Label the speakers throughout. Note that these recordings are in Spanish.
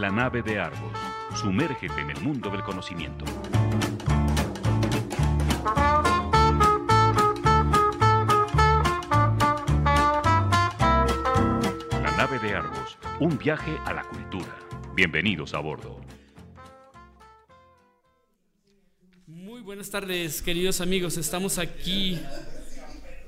Speaker 1: La nave de Argos. Sumérgete en el mundo del conocimiento. La nave de Argos. Un viaje a la cultura. Bienvenidos a bordo.
Speaker 2: Muy buenas tardes, queridos amigos. Estamos aquí.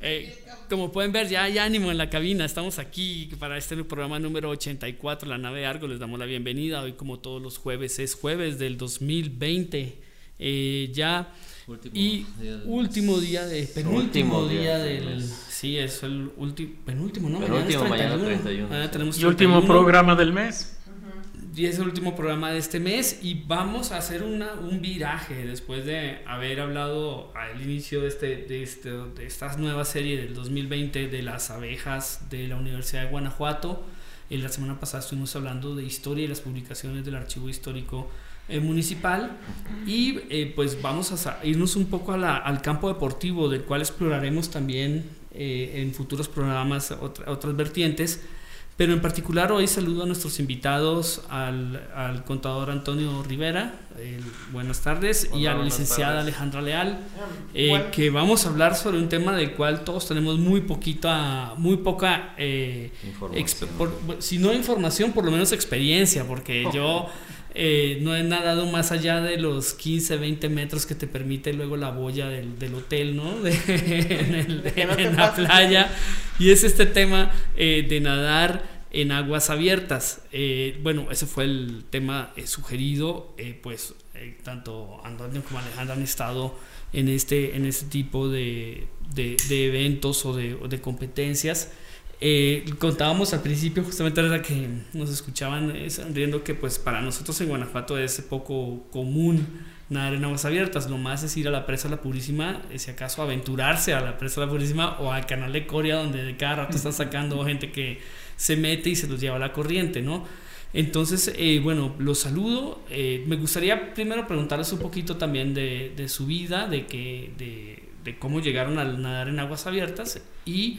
Speaker 2: eh, como pueden ver, ya hay ánimo en la cabina. Estamos aquí para este programa número 84, La Nave de Argo. Les damos la bienvenida. Hoy, como todos los jueves, es jueves del 2020. Eh, ya.
Speaker 3: Último
Speaker 2: y
Speaker 3: día del
Speaker 2: último día de. Penúltimo
Speaker 3: Último
Speaker 2: día,
Speaker 3: día
Speaker 2: del. Sí, es el último. Penúltimo, ¿no?
Speaker 3: Penúltimo,
Speaker 2: mañana es
Speaker 3: 31.
Speaker 2: Mañana tenemos
Speaker 4: Y último
Speaker 2: 31.
Speaker 4: programa del mes.
Speaker 2: Y es el último programa de este mes y vamos a hacer una, un viraje después de haber hablado al inicio de, este, de, este, de esta nueva serie del 2020 de las abejas de la Universidad de Guanajuato. Eh, la semana pasada estuvimos hablando de historia y las publicaciones del archivo histórico eh, municipal y eh, pues vamos a irnos un poco a la- al campo deportivo del cual exploraremos también eh, en futuros programas otra- otras vertientes. Pero en particular hoy saludo a nuestros invitados, al, al contador Antonio Rivera, el- buenas tardes, y a la licenciada
Speaker 4: tardes.
Speaker 2: Alejandra Leal, eh,
Speaker 5: Bueno.
Speaker 2: que vamos a hablar sobre un tema del cual todos tenemos muy poquita, muy poca, eh, por- si no información, por lo menos experiencia, porque yo eh, no he nadado más allá de los 15, 20 metros que te permite luego la boya del, del hotel, ¿no? De- en el-
Speaker 5: De no
Speaker 2: en la playa. Y es este tema eh, de nadar en aguas abiertas. Eh, bueno, ese fue el tema eh, sugerido, eh, pues eh, tanto Antonio como Alejandra han estado en este, en este tipo de, de- eventos o de, o de competencias. Eh, contábamos al principio, justamente era que nos escuchaban eh, sonriendo, que pues para nosotros en Guanajuato es poco común nadar en aguas abiertas. Lo más es ir a la presa La Purísima, eh, si acaso aventurarse a la presa La Purísima o al canal de Coria, donde de cada rato están sacando gente que se mete y se los lleva a la corriente, ¿no? Entonces, eh, bueno, los saludo. Eh, me gustaría primero preguntarles un poquito también de, de su vida, de, que, de, de cómo llegaron a nadar en aguas abiertas y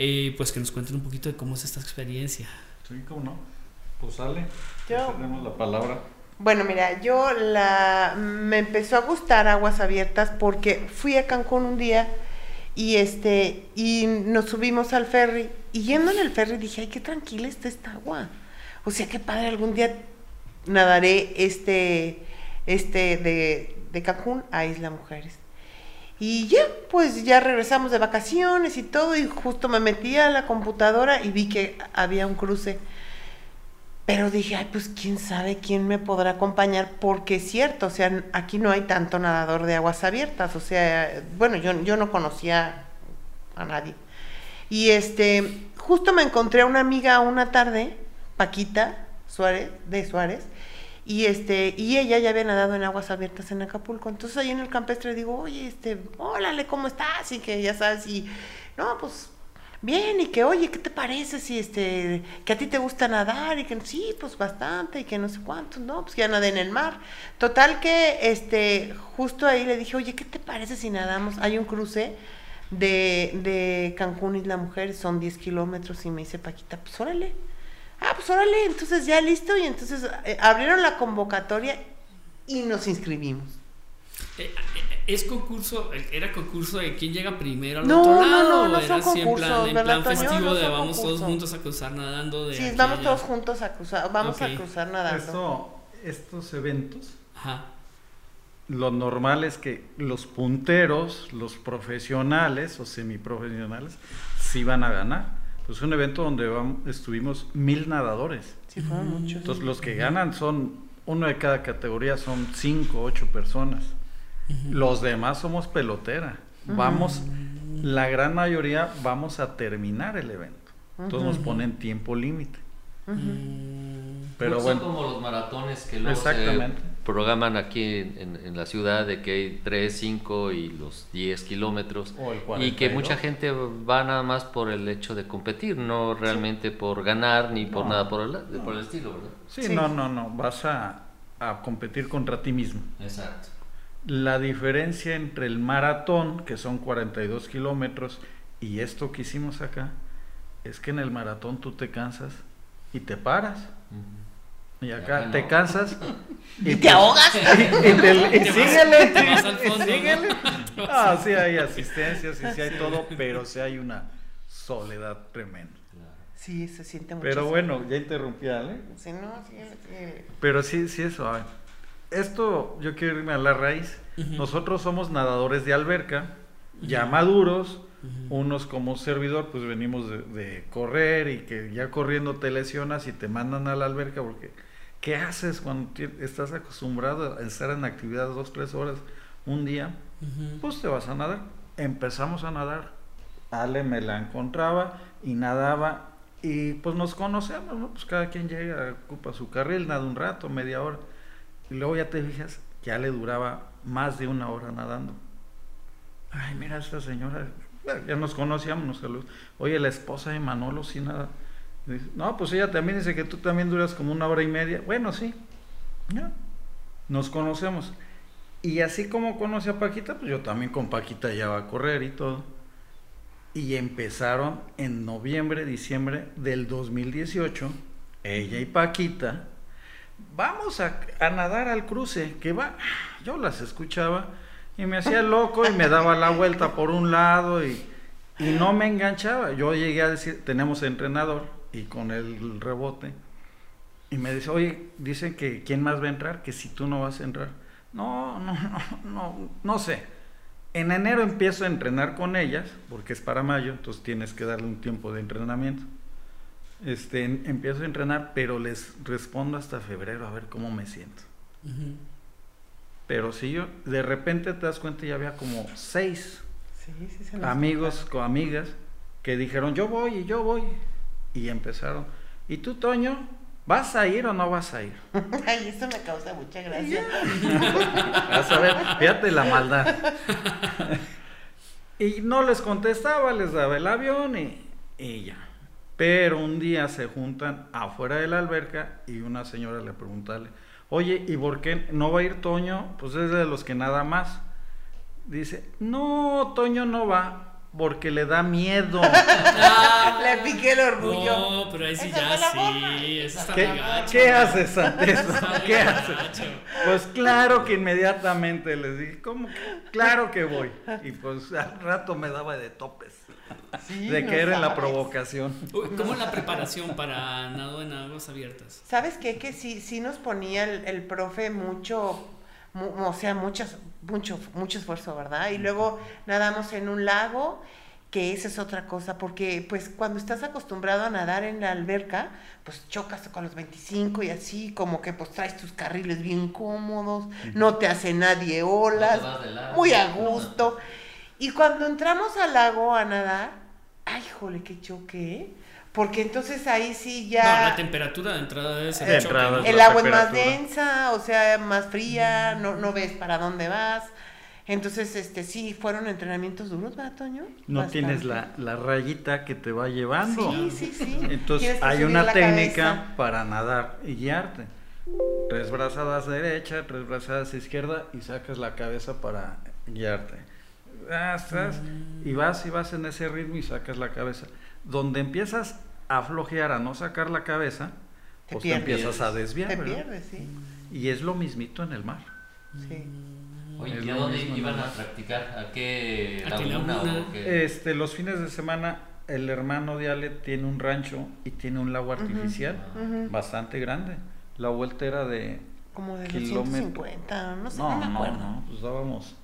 Speaker 2: eh, pues que nos cuenten un poquito de cómo es esta experiencia.
Speaker 4: Sí, cómo no. Pues sale.
Speaker 5: Yo-
Speaker 4: Tenemos la palabra.
Speaker 5: Bueno, mira, yo la me empezó a gustar aguas abiertas porque fui a Cancún un día y este y nos subimos al ferry y yendo en el ferry dije, "Ay, qué tranquila está esta agua." O sea, qué padre algún día nadaré este este de, de Cancún a Isla Mujeres. Y ya, pues ya regresamos de vacaciones y todo y justo me metí a la computadora y vi que había un cruce. Pero dije, ay, pues quién sabe quién me podrá acompañar, porque es cierto, o sea, aquí no hay tanto nadador de aguas abiertas, o sea, bueno, yo, yo no conocía a nadie. Y este, justo me encontré a una amiga una tarde, Paquita Suárez, de Suárez, y este, y ella ya había nadado en aguas abiertas en Acapulco. Entonces ahí en el campestre digo, oye, este, órale, ¿cómo estás? Y que ya sabes, y no, pues bien, y que oye, ¿qué te parece si este, que a ti te gusta nadar? Y que sí, pues bastante, y que no sé cuánto, no, pues ya nadé en el mar. Total que este, justo ahí le dije, oye, ¿qué te parece si nadamos? Hay un cruce de, de Cancún Isla Mujer, son 10 kilómetros, y me dice Paquita, pues órale. Ah, pues órale, entonces ya listo, y entonces eh, abrieron la convocatoria y nos inscribimos.
Speaker 2: Eh, eh, ¿Es concurso, era concurso de quién llega primero al
Speaker 5: No,
Speaker 2: otro
Speaker 5: no,
Speaker 2: lado?
Speaker 5: no, no
Speaker 2: ¿O era
Speaker 5: son
Speaker 2: así en plan,
Speaker 5: concursos,
Speaker 2: en
Speaker 5: ¿verdad,
Speaker 2: plan festivo
Speaker 5: No
Speaker 2: de vamos todos
Speaker 5: concursos.
Speaker 2: juntos a cruzar nadando? De
Speaker 5: Sí, vamos todos juntos a cruzar, vamos
Speaker 2: Ok.
Speaker 5: a cruzar nadando.
Speaker 4: Esto, estos eventos,
Speaker 2: Ajá.
Speaker 4: lo normal es que los punteros, los profesionales o semiprofesionales, sí van a ganar. Pues es un evento donde vam- estuvimos mil nadadores.
Speaker 5: Sí, fueron muchos.
Speaker 4: Entonces los que ganan son, uno de cada categoría son cinco, ocho personas. Los demás somos pelotera. Vamos, la gran mayoría vamos a terminar el evento. Entonces nos ponen tiempo límite.
Speaker 2: Mm,
Speaker 4: Pero
Speaker 3: Son
Speaker 4: bueno,
Speaker 3: como los maratones que luego
Speaker 4: Exactamente.
Speaker 3: se programan aquí en, en- en la ciudad de que hay 3, 5 y los 10 kilómetros.
Speaker 4: O el
Speaker 3: Y que
Speaker 4: 42.
Speaker 3: mucha gente va nada más por el hecho de competir, no realmente por ganar ni por
Speaker 4: No.
Speaker 3: nada por el, por el estilo, ¿verdad?
Speaker 4: sí,
Speaker 5: Sí.
Speaker 4: no, no, no, vas a, a competir contra ti mismo.
Speaker 3: Exacto.
Speaker 4: La diferencia entre el maratón, que son 42 kilómetros, y esto que hicimos acá, es que en el maratón tú te cansas y te paras. Y acá te cansas.
Speaker 5: ¿Y te ahogas?
Speaker 4: Y, y te- y
Speaker 2: Te
Speaker 4: síguele.
Speaker 2: vas fondo,
Speaker 4: y síguele.
Speaker 2: ¿no?
Speaker 4: Ah, sí hay asistencia, sí, sí hay todo, pero sí hay una soledad tremenda.
Speaker 5: Sí, se siente mucho.
Speaker 4: Pero bueno, ya interrumpí Ale.
Speaker 5: Si no, síguele.
Speaker 4: Pero sí, sí es suave. Esto yo quiero irme a la raíz. Nosotros somos nadadores de alberca, ya maduros, unos como servidor, pues venimos de, de correr y que ya corriendo te lesionas y te mandan a la alberca porque ¿qué haces cuando estás acostumbrado a estar en actividad dos, tres horas un día? Pues te vas a nadar. Empezamos a nadar. Ale me la encontraba y nadaba y pues nos conocemos, ¿no? Pues cada quien llega, ocupa su carril, nada un rato, media hora. Y luego ya te fijas, ya le duraba más de una hora nadando. Ay, mira esta señora, ya nos conocíamos, nos. Oye, la esposa de Manolo, sí nada. Dice, no, pues ella también dice que tú también duras como una hora y media. Bueno, sí. Ya. Nos conocemos. Y así como conocí a Paquita, pues yo también con Paquita ya va a correr y todo. Y empezaron en noviembre, diciembre del 2018, ella y Paquita, vamos a nadar al cruce, que va, yo las escuchaba y me hacía loco y me daba la vuelta por un lado y, y no me enganchaba. Yo llegué a decir, tenemos entrenador y con el rebote. Y me dice, oye, dicen que quién más va a entrar, que si tú no vas a entrar. No, no, no, no, no sé. En enero empiezo a entrenar con ellas, porque es para mayo, entonces tienes que darle un tiempo de entrenamiento. Este, empiezo a entrenar, pero les respondo hasta febrero a ver cómo me siento.
Speaker 2: Ujú.
Speaker 4: Pero si yo, de repente te das cuenta, ya había como seis
Speaker 5: Sí, sí, se
Speaker 4: amigos con amigas que dijeron, yo voy y yo voy. Y empezaron, ¿y tú, Toño, vas a ir o no vas a ir?
Speaker 5: Ay, eso me causa mucha gracia.
Speaker 4: Vas a ver, fíjate la maldad. y no les contestaba, les daba el avión y, y ya. Pero un día se juntan afuera de la alberca y una señora le pregunta, oye, ¿y por qué no va a ir Toño? Pues es de los que nada más. Dice, no, Toño no va porque le da miedo.
Speaker 5: Le piqué el orgullo.
Speaker 2: No, pero ahí sí ya sí. Eso está
Speaker 4: ¿Qué,
Speaker 2: gacho.
Speaker 4: ¿qué haces ante eso? ¿Qué haces? Pues claro que inmediatamente les dije, ¿cómo? Claro que voy. Y pues al rato me daba de topes.
Speaker 5: Sí,
Speaker 4: de
Speaker 5: no
Speaker 4: que era en la
Speaker 5: sabes.
Speaker 4: provocación.
Speaker 2: Uy, ¿Cómo la preparación para nado en aguas abiertas?
Speaker 5: ¿Sabes qué? Que sí, sí nos ponía el, el profe mucho, mu- o sea, muchas, mucho, mucho esfuerzo, ¿verdad? Y luego nadamos en un lago, que esa es otra cosa, porque pues cuando estás acostumbrado a nadar en la alberca, pues chocas con los 25 y así, como que pues traes tus carriles bien cómodos, no te hace nadie olas, muy a gusto. Y cuando entramos al lago a nadar, ay, jole, qué choque, ¿eh? Porque entonces ahí sí ya...
Speaker 2: No, la temperatura de entrada debe.
Speaker 5: El agua es más densa, o sea, más fría, no, no ves para dónde vas. Entonces, este, sí, fueron entrenamientos duros, ¿verdad, Toño?
Speaker 4: No
Speaker 5: Bastante.
Speaker 4: tienes la, la rayita que te va llevando.
Speaker 5: Sí, sí, sí.
Speaker 4: Entonces hay una técnica
Speaker 5: cabeza.
Speaker 4: para nadar y guiarte. Tres brazadas derecha, tres brazadas izquierda y sacas la cabeza para guiarte. Ah, estás, y vas y vas en ese ritmo y sacas la cabeza. Donde empiezas a flojear, a no sacar la cabeza,
Speaker 5: Te
Speaker 4: pues te empiezas a desviar.
Speaker 5: Te
Speaker 4: ¿verdad?
Speaker 5: pierdes, sí.
Speaker 4: Y es lo mismito en el mar.
Speaker 5: sí.
Speaker 3: Oye, ¿y a dónde iban a practicar? ¿A qué
Speaker 2: ¿A
Speaker 3: laguna
Speaker 2: laguna?
Speaker 3: o qué?
Speaker 4: Este, los fines de semana, el hermano de Ale tiene un rancho y tiene un lago artificial bastante grande. La vuelta era de
Speaker 5: Como de
Speaker 4: Kilómetro.
Speaker 5: 250, no sé,
Speaker 4: No,
Speaker 5: no, me
Speaker 4: no,
Speaker 5: acuerdo.
Speaker 4: no, pues dábamos.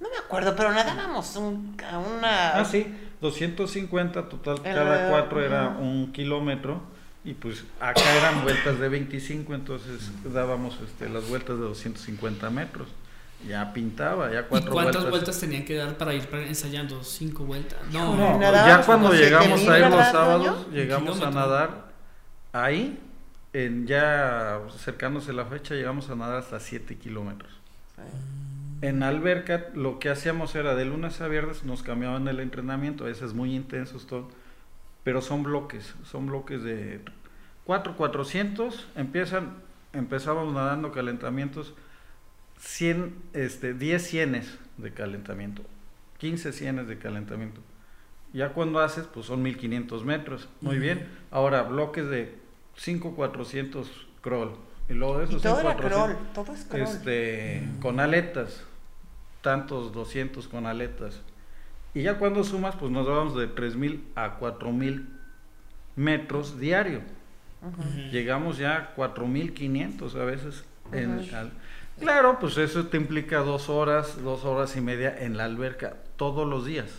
Speaker 5: No me acuerdo, pero nadábamos un, a una...
Speaker 4: Ah, sí, 250 total,
Speaker 5: El
Speaker 4: cada cuatro era un kilómetro y pues acá eran vueltas de 25, entonces dábamos este, las vueltas de 250 metros. Ya pintaba, ya
Speaker 2: ¿Y
Speaker 4: cuatro
Speaker 2: cuántas
Speaker 4: vueltas.
Speaker 2: vueltas tenían que dar para ir ensayando? ¿Cinco vueltas? No,
Speaker 4: No,
Speaker 5: Nadábamos
Speaker 4: ya cuando
Speaker 5: como
Speaker 4: llegamos
Speaker 5: 7000,
Speaker 4: ahí los
Speaker 5: ¿verdad,
Speaker 4: sábados, llegamos a nadar ahí, en ya acercándose la fecha, llegamos a nadar hasta 7 kilómetros. En alberca lo que hacíamos era de lunes a viernes nos cambiaban el entrenamiento, a veces muy intensos todo, pero son bloques, son bloques de 4 400, empiezan empezábamos nadando calentamientos 100 este 10 cienes de calentamiento, 15 cienes de calentamiento. Ya cuando haces pues son 1500 metros, muy
Speaker 2: Ujú.
Speaker 4: bien. Ahora bloques de 5 400 crawl. Y luego de
Speaker 5: Y
Speaker 4: esos
Speaker 5: todo
Speaker 4: en
Speaker 5: era
Speaker 4: 400,
Speaker 5: crawl, todo es crawl.
Speaker 4: Este, con aletas, tantos 200 con aletas. Y ya cuando sumas, pues nos vamos de 3.000 a 4.000 metros diario. Llegamos ya a 4.500 a veces. en- al- claro, pues eso te implica dos horas, dos horas y media en la alberca todos los días.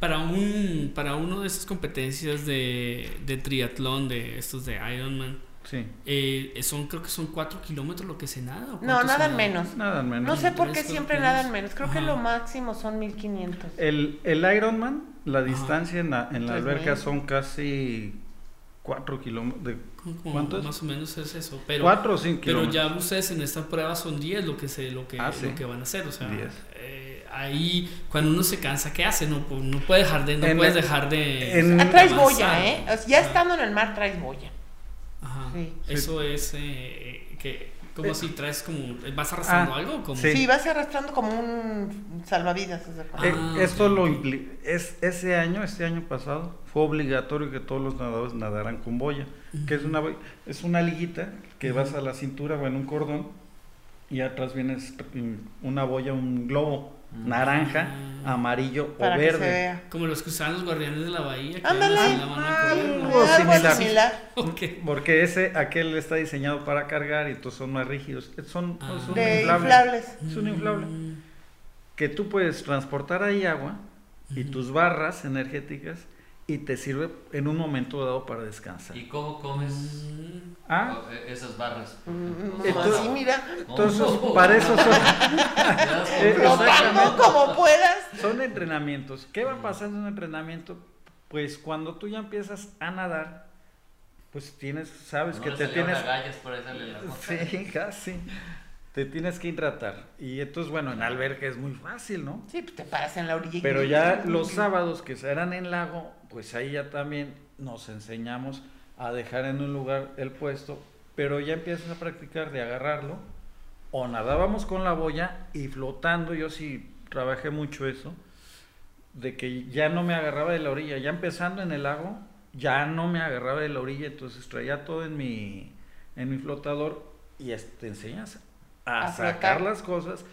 Speaker 2: Para un para uno de esas competencias de, de triatlón, de estos de Ironman,
Speaker 4: Sí,
Speaker 2: eh, son creo que son cuatro kilómetros lo que se nada. ¿o
Speaker 5: No,
Speaker 2: cuánto se
Speaker 5: nada
Speaker 2: nada?
Speaker 5: menos.
Speaker 4: nada menos.
Speaker 5: No sé por qué
Speaker 2: creo
Speaker 5: siempre
Speaker 2: que
Speaker 5: nadan menos. Creo que
Speaker 2: Ajá.
Speaker 5: lo máximo son 1500.
Speaker 4: El, el Ironman, la distancia en la, en la alberca
Speaker 5: mil.
Speaker 4: son casi 4 kilómetros. ¿Cuánto es?
Speaker 2: Más o menos es eso. Pero,
Speaker 4: 4 o 5
Speaker 2: pero
Speaker 4: kilómetros.
Speaker 2: ya ustedes en esta prueba son 10 lo que se lo que,
Speaker 4: Ah, sí.
Speaker 2: lo que van a hacer. O sea,
Speaker 4: 10.
Speaker 2: eh, ahí cuando uno se cansa, ¿qué hace? No, Pues, no puede dejar de, no
Speaker 4: En
Speaker 2: puedes
Speaker 4: el-
Speaker 2: dejar de.
Speaker 4: en-
Speaker 5: Ah, traes boya, ¿eh? O sea, ya estando en el mar traes boya. Sí.
Speaker 2: Eso es eh, que como
Speaker 4: Eh,
Speaker 2: si traes como vas arrastrando
Speaker 4: ah,
Speaker 2: algo como
Speaker 4: sí.
Speaker 5: Sí, vas arrastrando como un salvavidas.
Speaker 4: Eh,
Speaker 2: Ah,
Speaker 4: esto
Speaker 2: ok,
Speaker 4: lo impli- es ese año, este año pasado, fue obligatorio que todos los nadadores nadaran con boya, que es una es una liguita que vas a la cintura o en un cordón y atrás vienes mm, una boya, un globo naranja,
Speaker 2: Ah.
Speaker 4: amarillo
Speaker 5: Para
Speaker 4: o
Speaker 5: que se
Speaker 4: verde.
Speaker 5: vea.
Speaker 2: como los que usaban los guardianes de la bahía. que
Speaker 5: Ándale.
Speaker 4: algo similar.
Speaker 5: similar.
Speaker 2: Ok.
Speaker 4: Porque ese, aquel está diseñado para cargar y estos son más rígidos. Son,
Speaker 2: Ah.
Speaker 5: De inflables.
Speaker 4: Es un inflable.
Speaker 2: Mm,
Speaker 4: Que tú puedes transportar ahí agua y tus barras energéticas y te sirve en un momento dado para descansar.
Speaker 3: ¿Y cómo comes
Speaker 2: mm,
Speaker 4: Ah,
Speaker 3: eh, esas barras?
Speaker 5: Mm,
Speaker 4: Entonces-
Speaker 5: Así, mira.
Speaker 4: entonces
Speaker 3: ¿Cómo?
Speaker 4: para eso son, Eh, exactamente.
Speaker 5: como puedas.
Speaker 4: son entrenamientos. ¿Qué va pasando en un entrenamiento? Pues cuando tú ya empiezas a nadar, pues tienes, sabes
Speaker 3: No
Speaker 4: que te tienes...
Speaker 3: por la
Speaker 4: Sí, casi. Te tienes que hidratar. Y entonces, bueno, en alberca es muy fácil, ¿no?
Speaker 5: Sí, pues te paras en la orilla. y-
Speaker 4: Pero ya los sábados que eran en lago, pues ahí ya también nos enseñamos a dejar en un lugar el puesto, pero ya empiezas a practicar de agarrarlo, o nadábamos con la boya y flotando, yo sí trabajé mucho eso, de que ya no me agarraba de la orilla, ya empezando en el lago, ya no me agarraba de la orilla, entonces traía todo en mi, en mi flotador y te enseñas a,
Speaker 5: A
Speaker 4: sacar
Speaker 5: flotar.
Speaker 4: las cosas,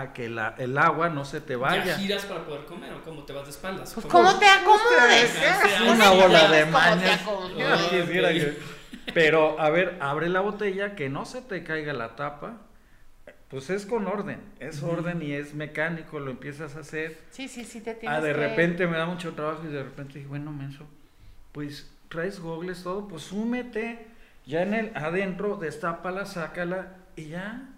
Speaker 4: a que la, el agua no se te
Speaker 2: ¿Ya
Speaker 4: vaya.
Speaker 2: giras para poder comer o cómo te vas de espaldas?
Speaker 5: Pues,
Speaker 2: ¿Cómo?
Speaker 5: ¿cómo te acomodes?
Speaker 2: Es
Speaker 4: una bola de
Speaker 5: ¿Cómo te
Speaker 4: mañas.
Speaker 2: Ah,
Speaker 4: Pero, a ver, abre la botella, que no se te caiga la tapa. Pues es con orden, es orden y es mecánico, lo empiezas a hacer.
Speaker 5: Sí, sí, sí, te tienes
Speaker 4: Ah, de
Speaker 5: que-
Speaker 4: repente me da mucho trabajo y de repente dije, bueno, menso, pues traes gogles, todo, pues súmete ya en el adentro, destápala, sácala y ya.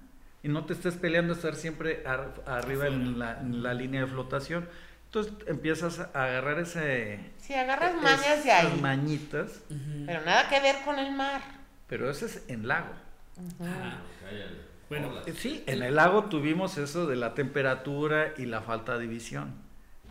Speaker 4: Y no te estés peleando a estar siempre ar- arriba en la, en la línea de flotación. Entonces empiezas a agarrar ese...
Speaker 5: Sí, agarras mañas de
Speaker 4: esas
Speaker 5: ahí.
Speaker 4: mañitas.
Speaker 5: Pero nada que ver con el mar.
Speaker 4: pero ese es en lago.
Speaker 3: Cállale.
Speaker 2: Bueno,
Speaker 3: Hola.
Speaker 4: Sí, en el lago tuvimos eso de la temperatura y la falta de visión.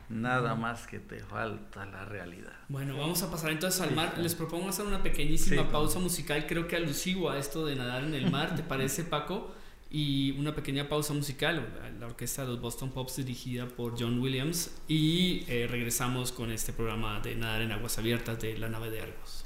Speaker 4: Nada más que te falta la realidad.
Speaker 2: Bueno, vamos a pasar entonces al mar. Les propongo hacer una pequeñísima
Speaker 4: Sí.
Speaker 2: pausa musical, creo que alusivo a esto de nadar en el mar, ¿te parece, Paco? Y una pequeña pausa musical, la orquesta de los Boston Pops dirigida por John Williams. Y eh, regresamos con este programa de nadar en aguas abiertas de la nave de Argos.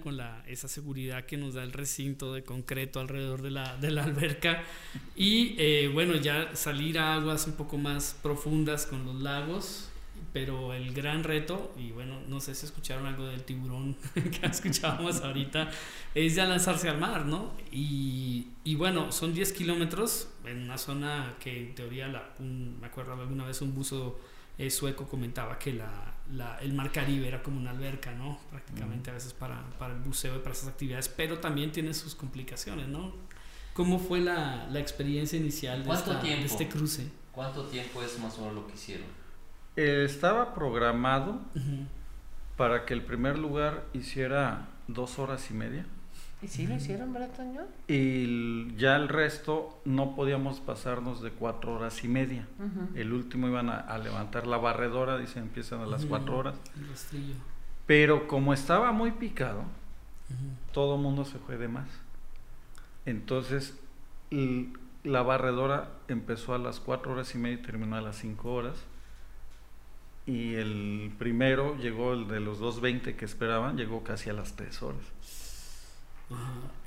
Speaker 2: Con la, esa seguridad que nos da el recinto de concreto alrededor de la, de la alberca y eh, bueno, ya salir a aguas un poco más profundas con los lagos, pero el gran reto, y bueno, no sé si escucharon algo del tiburón que escuchábamos ahorita, es ya lanzarse al mar, ¿no? Y, y bueno, son 10 kilómetros en una zona que en teoría, la, me acuerdo alguna vez un buzo eh, sueco comentaba que la, la, el mar Caribe era como una alberca, ¿no? Prácticamente a veces para, para, el buceo y para esas actividades, pero también tiene sus complicaciones, ¿no? ¿Cómo fue la, la experiencia inicial de, esta, de, este cruce?
Speaker 3: ¿Cuánto tiempo es más o menos lo que hicieron?
Speaker 4: Eh, estaba programado uh -huh. para que el primer lugar hiciera dos horas y media.
Speaker 5: ¿Y sí lo hicieron, verdad, Toño?
Speaker 4: Y ya el resto no podíamos pasarnos de cuatro horas y media. Uh -huh. El último iban a, a, levantar la barredora, dicen empiezan a las uh -huh. cuatro horas. Pero como estaba muy picado, todo el mundo se fue de más. Entonces, la barredora empezó a las cuatro horas y media y terminó a las cinco horas. Y el primero llegó, el de los 2.20 que esperaban, llegó casi a las tres horas.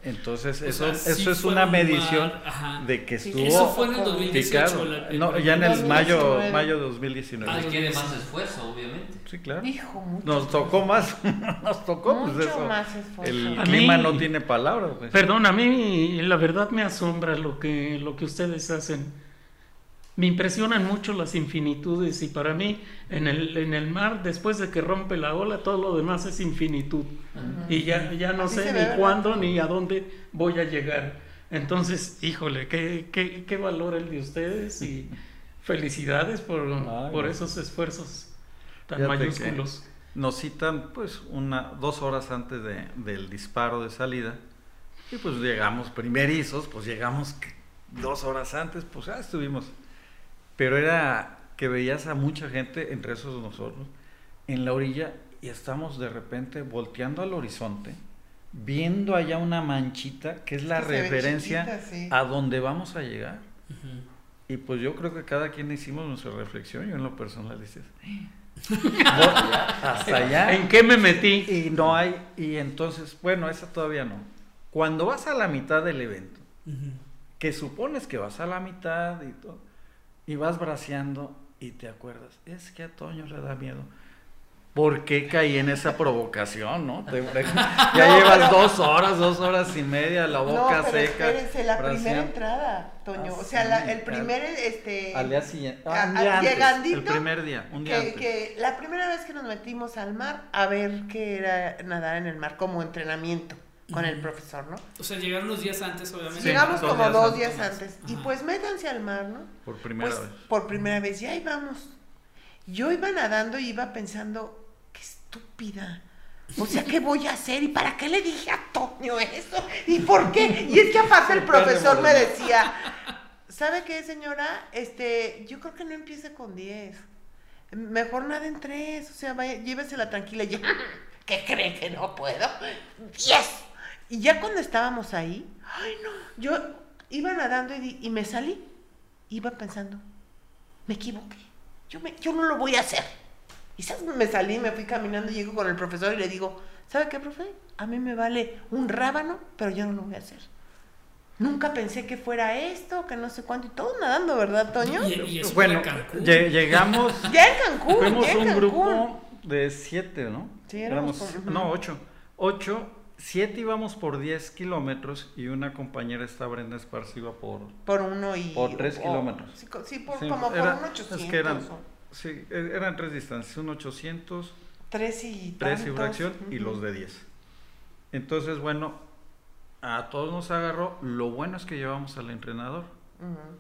Speaker 4: Entonces, o eso, sea, eso sí es una medición mar, de que estuvo.
Speaker 2: Eso fue en el 2018.
Speaker 4: La, el no, ya en el mayo, mayo de 2019.
Speaker 3: Ah, Requiere más esfuerzo, obviamente.
Speaker 4: Sí, claro.
Speaker 5: Hijo, mucho
Speaker 4: Nos tocó más. Nos tocó,
Speaker 5: mucho
Speaker 4: pues eso.
Speaker 5: más esfuerzo.
Speaker 4: El
Speaker 6: A
Speaker 4: clima
Speaker 6: mí-
Speaker 4: no tiene palabras. Pues.
Speaker 6: Perdón, a mí la verdad me asombra lo que, lo que ustedes hacen. Me impresionan mucho las infinitudes y para mí en el, en el mar, después de que rompe la ola, todo lo demás es infinitud. Y ya, ya no
Speaker 5: Así
Speaker 6: sé ni
Speaker 5: ve, ¿verdad?
Speaker 6: cuándo ni a dónde voy a llegar. Entonces, híjole, qué, qué, qué valor el de ustedes y felicidades por,
Speaker 4: Ay,
Speaker 6: por esos esfuerzos tan mayúsculos.
Speaker 4: Nos citan pues una, dos horas antes de, del disparo de salida. Y pues llegamos primerizos, pues llegamos dos horas antes, pues ya estuvimos. Pero era que veías a mucha gente, entre esos nosotros, en la orilla y estamos de repente volteando al horizonte, viendo allá una manchita que es la
Speaker 5: que
Speaker 4: referencia
Speaker 5: chiquita, sí.
Speaker 4: a donde vamos a llegar. Y pues yo creo que cada quien hicimos nuestra reflexión, yo en lo personal dices, hasta allá.
Speaker 6: ¿En qué me metí?
Speaker 4: Y no hay, y entonces, bueno, esa todavía no. Cuando vas a la mitad del evento, que supones que vas a la mitad y todo, y vas braceando y te acuerdas, es que a Toño le da miedo. ¿Por qué caí en esa provocación, no? Te- ya llevas dos horas, dos horas y media, la boca
Speaker 5: no, pero
Speaker 4: seca.
Speaker 5: espérense, la primera
Speaker 4: braceando.
Speaker 5: entrada, Toño.
Speaker 4: Ah,
Speaker 5: o sea,
Speaker 4: sí,
Speaker 5: la- el primer, este...
Speaker 4: Al día siguiente. ah, un
Speaker 5: a-
Speaker 4: día antes, el primer día, un día
Speaker 5: que,
Speaker 4: antes.
Speaker 5: que la primera vez que nos metimos al mar a ver qué era nadar en el mar como entrenamiento con el profesor, ¿no?
Speaker 2: O sea, llegaron unos días antes, obviamente.
Speaker 4: Sí,
Speaker 5: Llegamos
Speaker 4: dos
Speaker 5: como
Speaker 4: días
Speaker 5: dos días antes. Y pues métanse al mar, ¿no?
Speaker 4: Por primera
Speaker 5: Pues,
Speaker 4: vez.
Speaker 5: Por primera vez, y ahí vamos. Yo iba nadando y iba pensando, qué estúpida. O sea, ¿qué voy a hacer? ¿Y para qué le dije a Toño eso? ¿Y por qué? Y es que aparte el profesor me decía, ¿sabe qué, señora? Este, yo creo que no empiece con 10. Mejor nada en 3. O sea, vaya, llévesela tranquila. Y yo, ¿qué creen que no puedo? ¡Diez! Y ya cuando estábamos ahí, ay no, yo iba nadando y, me salí. Iba pensando, me equivoqué. Yo, me- yo no lo voy a hacer. Y ¿sabes? me salí, me fui caminando, llego con el profesor y le digo, ¿sabe qué, profe? A mí me vale un rábano, pero yo no lo voy a hacer. Nunca pensé que fuera esto, que no sé cuánto, y todo nadando, ¿verdad, Toño?
Speaker 2: Y, y eso
Speaker 4: Bueno,
Speaker 2: Cancún.
Speaker 4: lle- llegamos,
Speaker 5: Ya en Cancún,
Speaker 4: fuimos
Speaker 5: ya en
Speaker 4: un
Speaker 5: Cancún.
Speaker 4: grupo de siete, ¿no?
Speaker 5: Sí, éramos
Speaker 4: Éramos- no, ocho. Ocho, siete íbamos por 10 kilómetros y una compañera, esta Brenda Esparza, iba por...
Speaker 5: Por uno y...
Speaker 4: Por tres
Speaker 5: o-
Speaker 4: kilómetros.
Speaker 5: Sí, sí, por,
Speaker 4: sí,
Speaker 5: como por
Speaker 4: era-
Speaker 5: un 800.
Speaker 4: Es que eran,
Speaker 5: o
Speaker 4: sí, e- eran tres distancias, un 800,
Speaker 5: Tres y
Speaker 4: tres y
Speaker 5: tantos,
Speaker 4: fracción y
Speaker 5: ujú.
Speaker 4: los de 10. Entonces, bueno, a todos nos agarró. Lo bueno es que llevamos al entrenador.
Speaker 5: Ujú.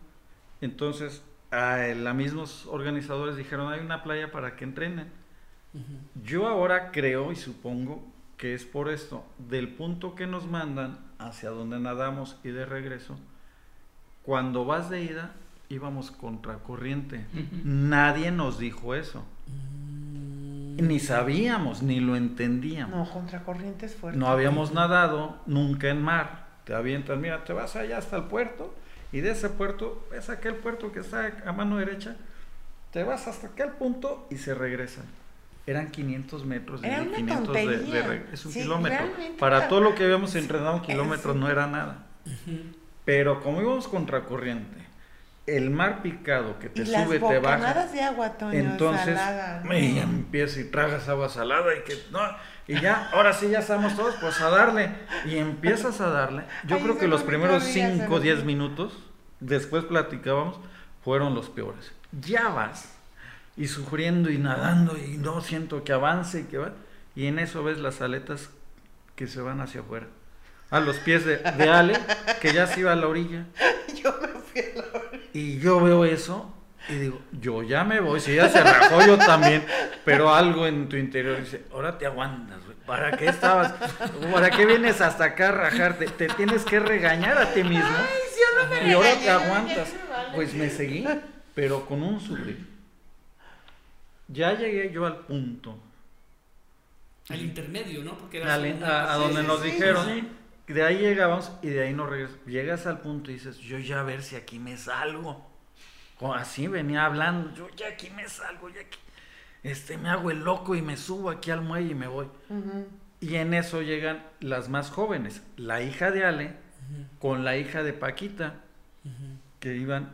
Speaker 4: Entonces, a los mismos organizadores dijeron, hay una playa para que entrenen.
Speaker 2: Ujú.
Speaker 4: Yo ahora creo y supongo que es por esto, del punto que nos mandan hacia donde nadamos y de regreso, cuando vas de ida íbamos contracorriente. Nadie nos dijo eso. Ni sabíamos, ni lo entendíamos.
Speaker 5: No, contracorriente es fuerte.
Speaker 4: No habíamos nadado nunca en mar. Te avientan, mira, te vas allá hasta el puerto y de ese puerto, es aquel puerto que está a mano derecha, te vas hasta aquel punto y se regresa. Eran 500 metros
Speaker 5: Era una
Speaker 4: 500 de, de es un
Speaker 5: Sí,
Speaker 4: kilómetro. Para todo lo que habíamos entrenado, un
Speaker 5: Sí,
Speaker 4: kilómetro
Speaker 5: sí.
Speaker 4: no era nada. Pero como íbamos contracorriente, el mar picado que te
Speaker 5: y las
Speaker 4: sube, te baja.
Speaker 5: de agua, Toño,
Speaker 4: Entonces,
Speaker 5: salada, ¿no?
Speaker 4: me empieza y tragas agua salada y que no, y ya, ahora sí ya estamos todos, pues a darle. Y empiezas a darle. Yo creo que los primeros
Speaker 5: peor día,
Speaker 4: 5 o
Speaker 5: se
Speaker 4: 10
Speaker 5: lo-
Speaker 4: minutos, después platicábamos, fueron los peores. Ya vas y sufriendo y nadando y no siento que avance y que va. Y en eso ves las aletas que se van hacia afuera. A los pies de, de Ale, que ya se iba a la orilla.
Speaker 5: Yo me fui a la orilla.
Speaker 4: Y yo veo eso y digo, yo ya me voy, si ya se rajó yo también, pero algo en tu interior dice, ahora te aguantas, güey, ¿para qué estabas? ¿Para qué vienes hasta acá a rajarte? Te tienes que regañar a ti mismo
Speaker 5: Ay, si yo no me
Speaker 4: y ahora te aguantas. Pues me seguí, pero con un sufrir. Ya llegué yo al punto,
Speaker 2: Al intermedio, ¿no? Porque era
Speaker 4: al- a, a donde
Speaker 2: de-
Speaker 4: nos
Speaker 5: sí,
Speaker 4: dijeron,
Speaker 6: sí.
Speaker 4: de ahí llegamos y de ahí no regresas. Llegas al punto y dices, yo ya a ver si aquí me salgo. Como así venía hablando, yo ya aquí me salgo, ya aquí. Este, me hago el loco y me subo aquí al muelle y me voy. Y en eso llegan las más jóvenes, la hija de Ale con la hija de Paquita, que iban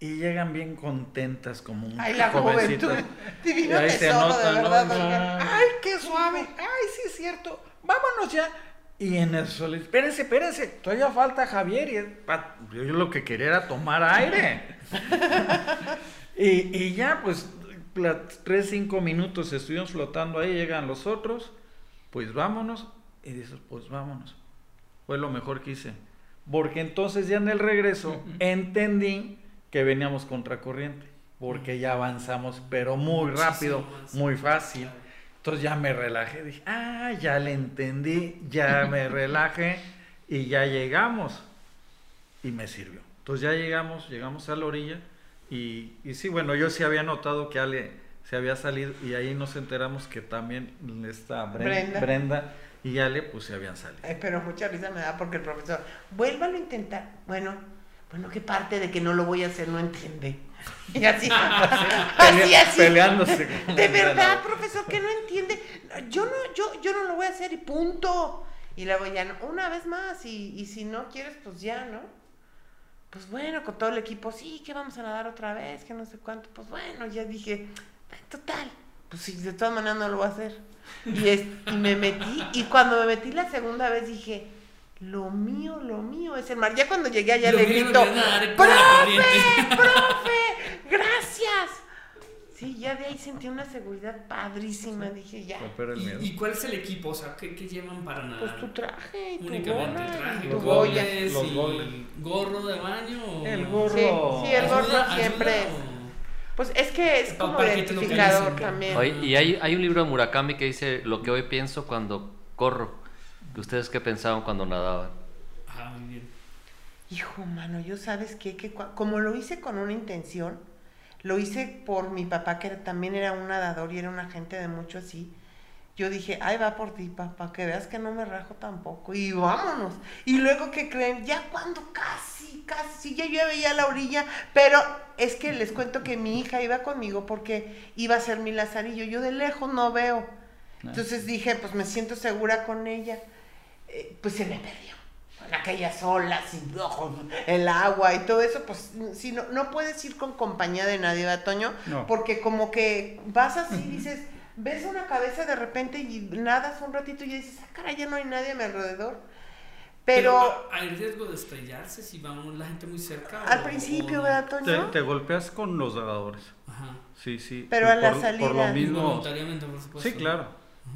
Speaker 4: y llegan bien contentas como un
Speaker 5: Ay, la juventud. Divino tesoro, de
Speaker 4: ¿no?
Speaker 5: verdad. oigan.
Speaker 4: Ay, qué suave. Ay, sí es cierto. Vámonos ya. Y en eso le espérense, espérense. Todavía falta Javier. Y yo lo que quería era tomar aire. y, y ya, pues, tres, cinco minutos estuvimos flotando ahí. Llegan los otros. Pues vámonos. Y dices, pues vámonos. Fue lo mejor que hice. Porque entonces ya en el regreso entendí que veníamos contracorriente. Porque ya avanzamos, pero muy rápido, muy fácil. Entonces ya me relajé, dije, ah, ya le entendí, ya me relajé y ya llegamos. Y me sirvió. Entonces ya llegamos, llegamos a la orilla y, y sí, bueno, yo sí había notado que Ale se había salido y ahí nos enteramos que también está Bren-
Speaker 5: Brenda.
Speaker 4: Brenda. y Ale pues se habían salido.
Speaker 5: Ay, pero mucha risa me da porque el profesor, vuélvalo a intentar. Bueno, bueno, ¿qué parte de que no lo voy a hacer no entiende? Y así, así, así.
Speaker 4: Peleándose.
Speaker 5: De verdad, profesor, que no entiende. Yo no, yo, yo no lo voy a hacer y punto. Y luego ya no, una vez más, y, y si no quieres, pues ya, ¿no? Pues bueno, con todo el equipo, sí, que vamos a nadar otra vez, que no sé cuánto. Pues bueno, ya dije, total, pues sí, de todas maneras no lo voy a hacer. Y, es, y me metí, y cuando me metí la segunda vez dije, lo mío, lo mío es el mar. Ya cuando llegué allá
Speaker 2: Lo
Speaker 5: le grito, ¡profe!
Speaker 2: corriente".
Speaker 5: ¡profe! ¡Gracias! Sí, ya de ahí sentí una seguridad padrísima. Dije, ya.
Speaker 4: Romper el miedo.
Speaker 2: ¿Y, y cuál es el equipo? O sea, ¿qué, qué llevan para nadar?
Speaker 5: Pues tu traje y tu
Speaker 2: Únicamente
Speaker 5: gorra
Speaker 2: el traje,
Speaker 5: y tu
Speaker 4: los
Speaker 2: goles
Speaker 4: Los
Speaker 2: y
Speaker 4: goles.
Speaker 2: gorro de baño. o-
Speaker 4: El gorro.
Speaker 5: Sí, sí, el gorro
Speaker 2: ¿Ayuda-
Speaker 5: siempre
Speaker 2: ayuda
Speaker 5: es.
Speaker 2: o-
Speaker 5: Pues es que es como identificador también.
Speaker 3: Oye, y hay, hay un libro de Murakami que dice lo que hoy pienso cuando corro. ¿Ustedes qué pensaban cuando nadaban?
Speaker 2: Ajá, muy bien.
Speaker 5: Hijo, mano, yo sabes qué? que como lo hice con una intención, lo hice por mi papá, que era- también era un nadador y era una gente de mucho así. Yo dije, ay, va por ti, papá, que veas que no me rajo tampoco. Y vámonos. Y luego, que creen? Ya cuando casi, casi, ya yo veía la orilla. Pero es que les cuento que mi hija iba conmigo porque iba a ser mi lazarillo. Yo de lejos no veo. Entonces dije, pues me siento segura con ella. Eh, pues se me perdió. Con aquellas olas y ojos, el agua y todo eso, pues si no, no puedes ir con compañía de nadie, ¿verdad, Toño?
Speaker 4: No.
Speaker 5: Porque como que vas así, dices, ves una cabeza de repente y nadas un ratito y dices, ah, caray, ya no hay nadie a mi alrededor. Pero,
Speaker 2: ¿Hay riesgo de estrellarse si va la gente muy cerca?
Speaker 5: al
Speaker 2: o-
Speaker 5: principio,
Speaker 2: o-
Speaker 5: ¿verdad,
Speaker 4: Te,
Speaker 5: Toño?
Speaker 4: te golpeas con los nadadores.
Speaker 2: Ajá.
Speaker 4: Sí, sí.
Speaker 5: Pero a la
Speaker 4: por,
Speaker 5: salida.
Speaker 4: Por lo
Speaker 2: Y
Speaker 4: mismo.
Speaker 2: Voluntariamente, por supuesto.
Speaker 4: Sí, claro.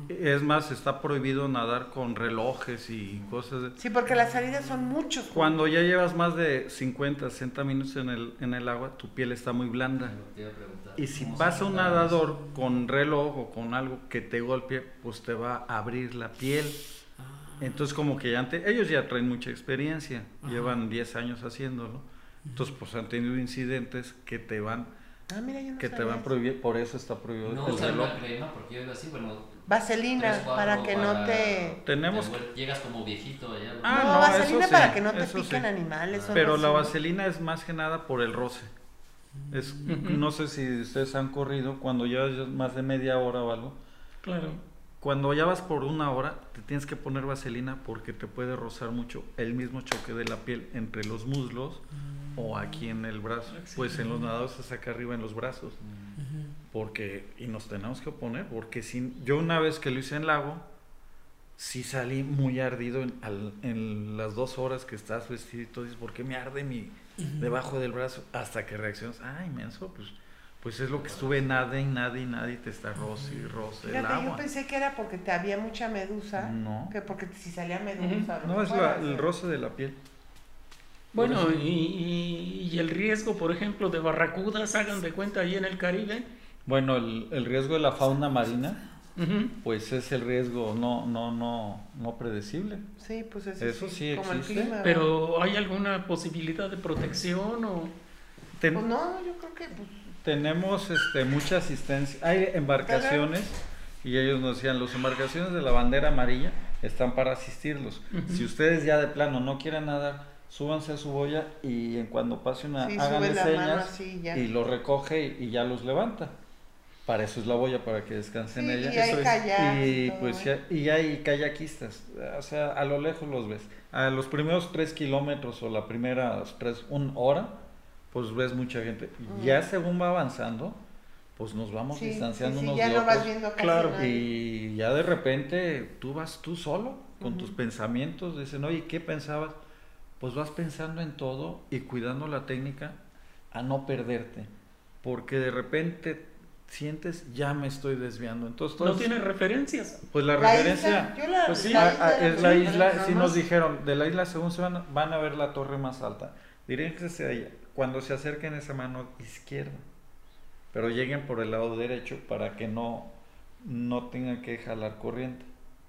Speaker 4: Es más, está prohibido nadar con relojes y cosas. de-
Speaker 5: Sí, porque las salidas son muchos.
Speaker 4: Cuando ya llevas más de 50, 60 minutos en el, en el agua, tu piel está muy blanda. Y si pasa un nadador con reloj o con algo que te golpee, pues te va a abrir la piel.
Speaker 2: Ah.
Speaker 4: Entonces como que ya ante- ellos ya traen mucha experiencia, llevan 10 años haciéndolo. Entonces pues han tenido incidentes que te van
Speaker 5: Ah, mira, yo no
Speaker 4: que te van prohibir, por eso está prohibido
Speaker 3: No
Speaker 4: el reloj.
Speaker 3: una crema porque yo digo así, bueno.
Speaker 5: Vaselina,
Speaker 3: tres, cuatro
Speaker 5: para que no te...
Speaker 4: Tenemos-
Speaker 3: te Llegas como viejito allá.
Speaker 4: Ah,
Speaker 5: no,
Speaker 4: no,
Speaker 5: vaselina
Speaker 4: sí,
Speaker 5: para que no te piquen
Speaker 4: sí.
Speaker 5: animales.
Speaker 4: Pero la vaselina es más que nada por el roce. Es, No sé si ustedes han corrido, cuando llevas más de media hora o algo,
Speaker 6: Claro.
Speaker 4: Cuando ya vas por una hora, te tienes que poner vaselina porque te puede rozar mucho el mismo choque de la piel entre los muslos o aquí en el brazo. Pues en los nadados es acá arriba en los brazos. Porque, y nos tenemos que poner, porque si, yo una vez que lo hice en lago, sí salí muy ardido en, al- en las dos horas que estás vestido y todo, dices, ¿por qué me arde mi debajo del brazo? Hasta que reaccionas, ay, menso, pues, pues es lo que estuve nada y nada y nada y te está roce y roce el
Speaker 5: yo pensé que era porque te había mucha medusa.
Speaker 4: No.
Speaker 5: Que porque si salía medusa. lo
Speaker 4: No,
Speaker 5: que
Speaker 4: es la- el roce de la piel.
Speaker 6: Bueno, y, y- y el riesgo, por ejemplo, de barracudas, hagan de cuenta ahí en el Caribe.
Speaker 4: Bueno, el, el riesgo de la fauna marina, pues es el riesgo no, no, no, no predecible.
Speaker 5: Sí, pues eso,
Speaker 4: Eso sí
Speaker 5: como el
Speaker 4: existe,
Speaker 5: clima, ¿verdad?
Speaker 6: Pero ¿hay alguna posibilidad de protección o...?
Speaker 4: Ten-
Speaker 5: Pues no, yo creo que pues,
Speaker 4: Tenemos este, mucha asistencia. Hay embarcaciones y ellos nos decían, las embarcaciones de la bandera amarilla están para asistirlos. Si ustedes ya de plano no quieren nadar, súbanse a su boya y en cuando pase una,
Speaker 5: Sí, mano
Speaker 4: señas y lo recoge y, y ya los levanta. Para eso es la boya, para que descansen
Speaker 5: Sí,
Speaker 4: ella.
Speaker 5: y hay
Speaker 4: Eso es.
Speaker 5: kayaks y
Speaker 4: pues, ya- y hay kayakistas, o sea, a lo lejos los ves. A los primeros tres kilómetros o la primera tres, una hora, pues ves mucha gente. Ya según va avanzando, pues nos vamos
Speaker 5: sí,
Speaker 4: distanciando
Speaker 5: sí, sí,
Speaker 4: unos
Speaker 5: ya
Speaker 4: de
Speaker 5: no vas
Speaker 4: otros.
Speaker 5: viendo casi
Speaker 6: Claro,
Speaker 5: nadie.
Speaker 4: Y ya de repente tú vas tú solo con tus pensamientos, dicen, oye, ¿qué pensabas? Pues vas pensando en todo y cuidando la técnica a no perderte, porque de repente sientes, ya me estoy desviando. Entonces,
Speaker 6: ¿No tiene referencias?
Speaker 4: pues la,
Speaker 5: La
Speaker 4: referencia,
Speaker 5: isla, yo la-
Speaker 6: pues sí,
Speaker 5: la isla
Speaker 4: es la isla,
Speaker 5: nada
Speaker 4: sí nos dijeron, de la isla según se van, van a ver la torre más alta. Diríjense a ella, cuando se acerquen esa mano izquierda, pero lleguen por el lado derecho para que no, no tengan que jalar corriente.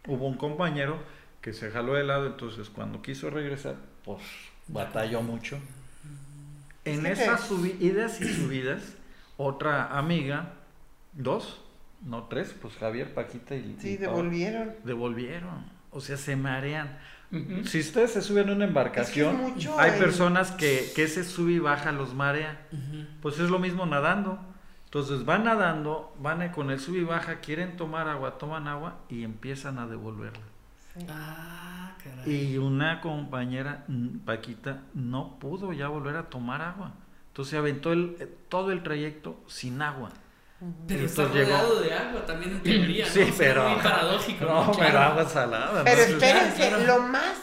Speaker 4: Hubo un compañero que se jaló de lado, entonces cuando quiso regresar, pues batalló mucho. En esas subidas y subidas, otra amiga, dos, no tres, pues Javier, Paquita y
Speaker 5: Sí,
Speaker 4: y
Speaker 5: devolvieron.
Speaker 4: devolvieron. O sea, se marean. Si ustedes se suben a una embarcación,
Speaker 5: Es que es mucho
Speaker 4: hay personas que, que ese sube y baja los marea. Pues es lo mismo nadando. Entonces van nadando, van con el sub y baja, quieren tomar agua, toman agua y empiezan a devolverla.
Speaker 2: Ah, caray.
Speaker 4: Y una compañera, Paquita, no pudo ya volver a tomar agua. Entonces se aventó el, eh, todo el trayecto sin agua.
Speaker 2: Pero está
Speaker 4: llegó-
Speaker 2: rodeado de agua también en teoría, ¿no?
Speaker 4: Sí,
Speaker 2: O sea,
Speaker 4: pero.
Speaker 2: muy paradójico.
Speaker 4: No, pero
Speaker 2: Claro.
Speaker 4: agua salada.
Speaker 5: Pero
Speaker 4: ¿no?
Speaker 5: espérense,
Speaker 2: claro.
Speaker 5: lo más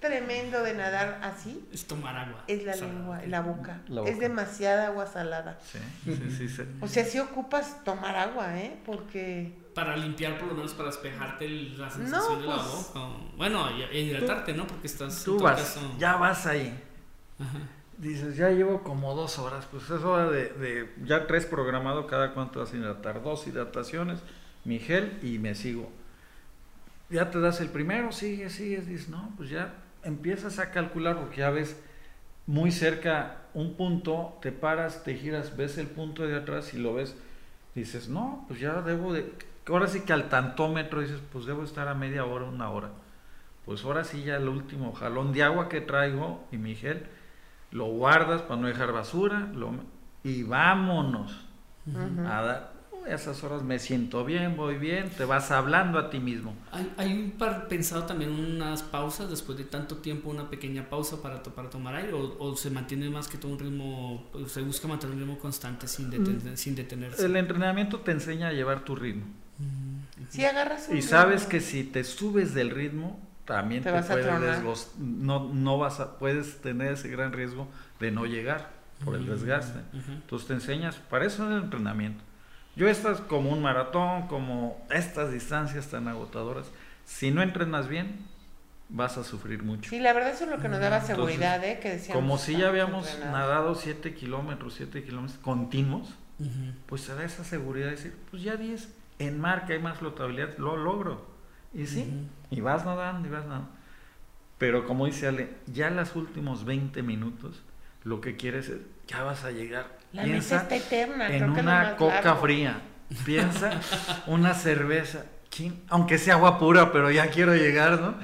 Speaker 5: tremendo de nadar así
Speaker 2: Es tomar agua.
Speaker 5: es la
Speaker 2: sea,
Speaker 5: lengua, la boca.
Speaker 4: La
Speaker 5: Es
Speaker 4: boca.
Speaker 5: demasiada agua salada.
Speaker 4: Sí, sí, sí, sí.
Speaker 5: O sea, si ocupas tomar agua, ¿eh? Porque
Speaker 2: Para limpiar, por lo menos para despejarte el- la sensación
Speaker 5: No,
Speaker 2: de la
Speaker 5: pues,
Speaker 2: boca. Bueno, y, hidratarte, ¿no? Porque estás.
Speaker 4: Tú vas,
Speaker 2: caso-
Speaker 4: ya vas ahí.
Speaker 2: Ajá.
Speaker 4: Dices, ya llevo como dos horas, pues es hora de, de- ya tres programado cada cuánto vas a hidratar, dos hidrataciones, mi gel y me sigo. Ya te das el primero, sigues, sigues, dices, no, pues ya empiezas a calcular porque ya ves muy cerca un punto, te paras, te giras, ves el punto de atrás y lo ves, dices, no, pues ya debo de, ahora sí que al tantómetro dices, pues debo estar a media hora, una hora. Pues ahora sí ya el último jalón de agua que traigo y mi gel, lo guardas para no dejar basura lo- y vámonos a dar. "Uy, a esas horas me siento bien, voy bien, te vas hablando a ti mismo.
Speaker 2: Hay, hay un par pensado también unas pausas después de tanto tiempo, una pequeña pausa para, to- para tomar aire o, o se mantiene más que todo un ritmo, o se busca mantener un ritmo constante sin, deten- sin detenerse.
Speaker 4: El entrenamiento te enseña a llevar tu ritmo.
Speaker 5: si agarras un
Speaker 4: Y sabes
Speaker 5: ritmo,
Speaker 4: que si te subes del ritmo, también
Speaker 5: Te
Speaker 4: te, puedes no, no vas a, puedes tener ese gran riesgo de no llegar por el desgaste.
Speaker 2: Ujú.
Speaker 4: Entonces te enseñas, para eso es el entrenamiento. Yo estas como un maratón, como estas distancias tan agotadoras, si no entrenas bien, vas a sufrir mucho.
Speaker 5: Sí, la verdad eso es lo que nos daba
Speaker 4: Entonces,
Speaker 5: seguridad, ¿eh? Que decíamos.
Speaker 4: Como si ya
Speaker 5: "Estamos
Speaker 4: habíamos
Speaker 5: entrenados".
Speaker 4: nadado 7 kilómetros, 7 kilómetros continuos, pues te da esa seguridad de decir, pues ya 10, en mar que hay más flotabilidad, lo logro. Y sí, y vas nadando, y vas nadando. Pero como dice Ale, ya los últimos 20 minutos, lo que quieres es, ya vas a llegar.
Speaker 5: La mesa está eterna,
Speaker 4: en
Speaker 5: creo que
Speaker 4: una coca
Speaker 5: largo.
Speaker 4: fría. Piensa una cerveza, aunque sea agua pura, pero ya quiero llegar, ¿no?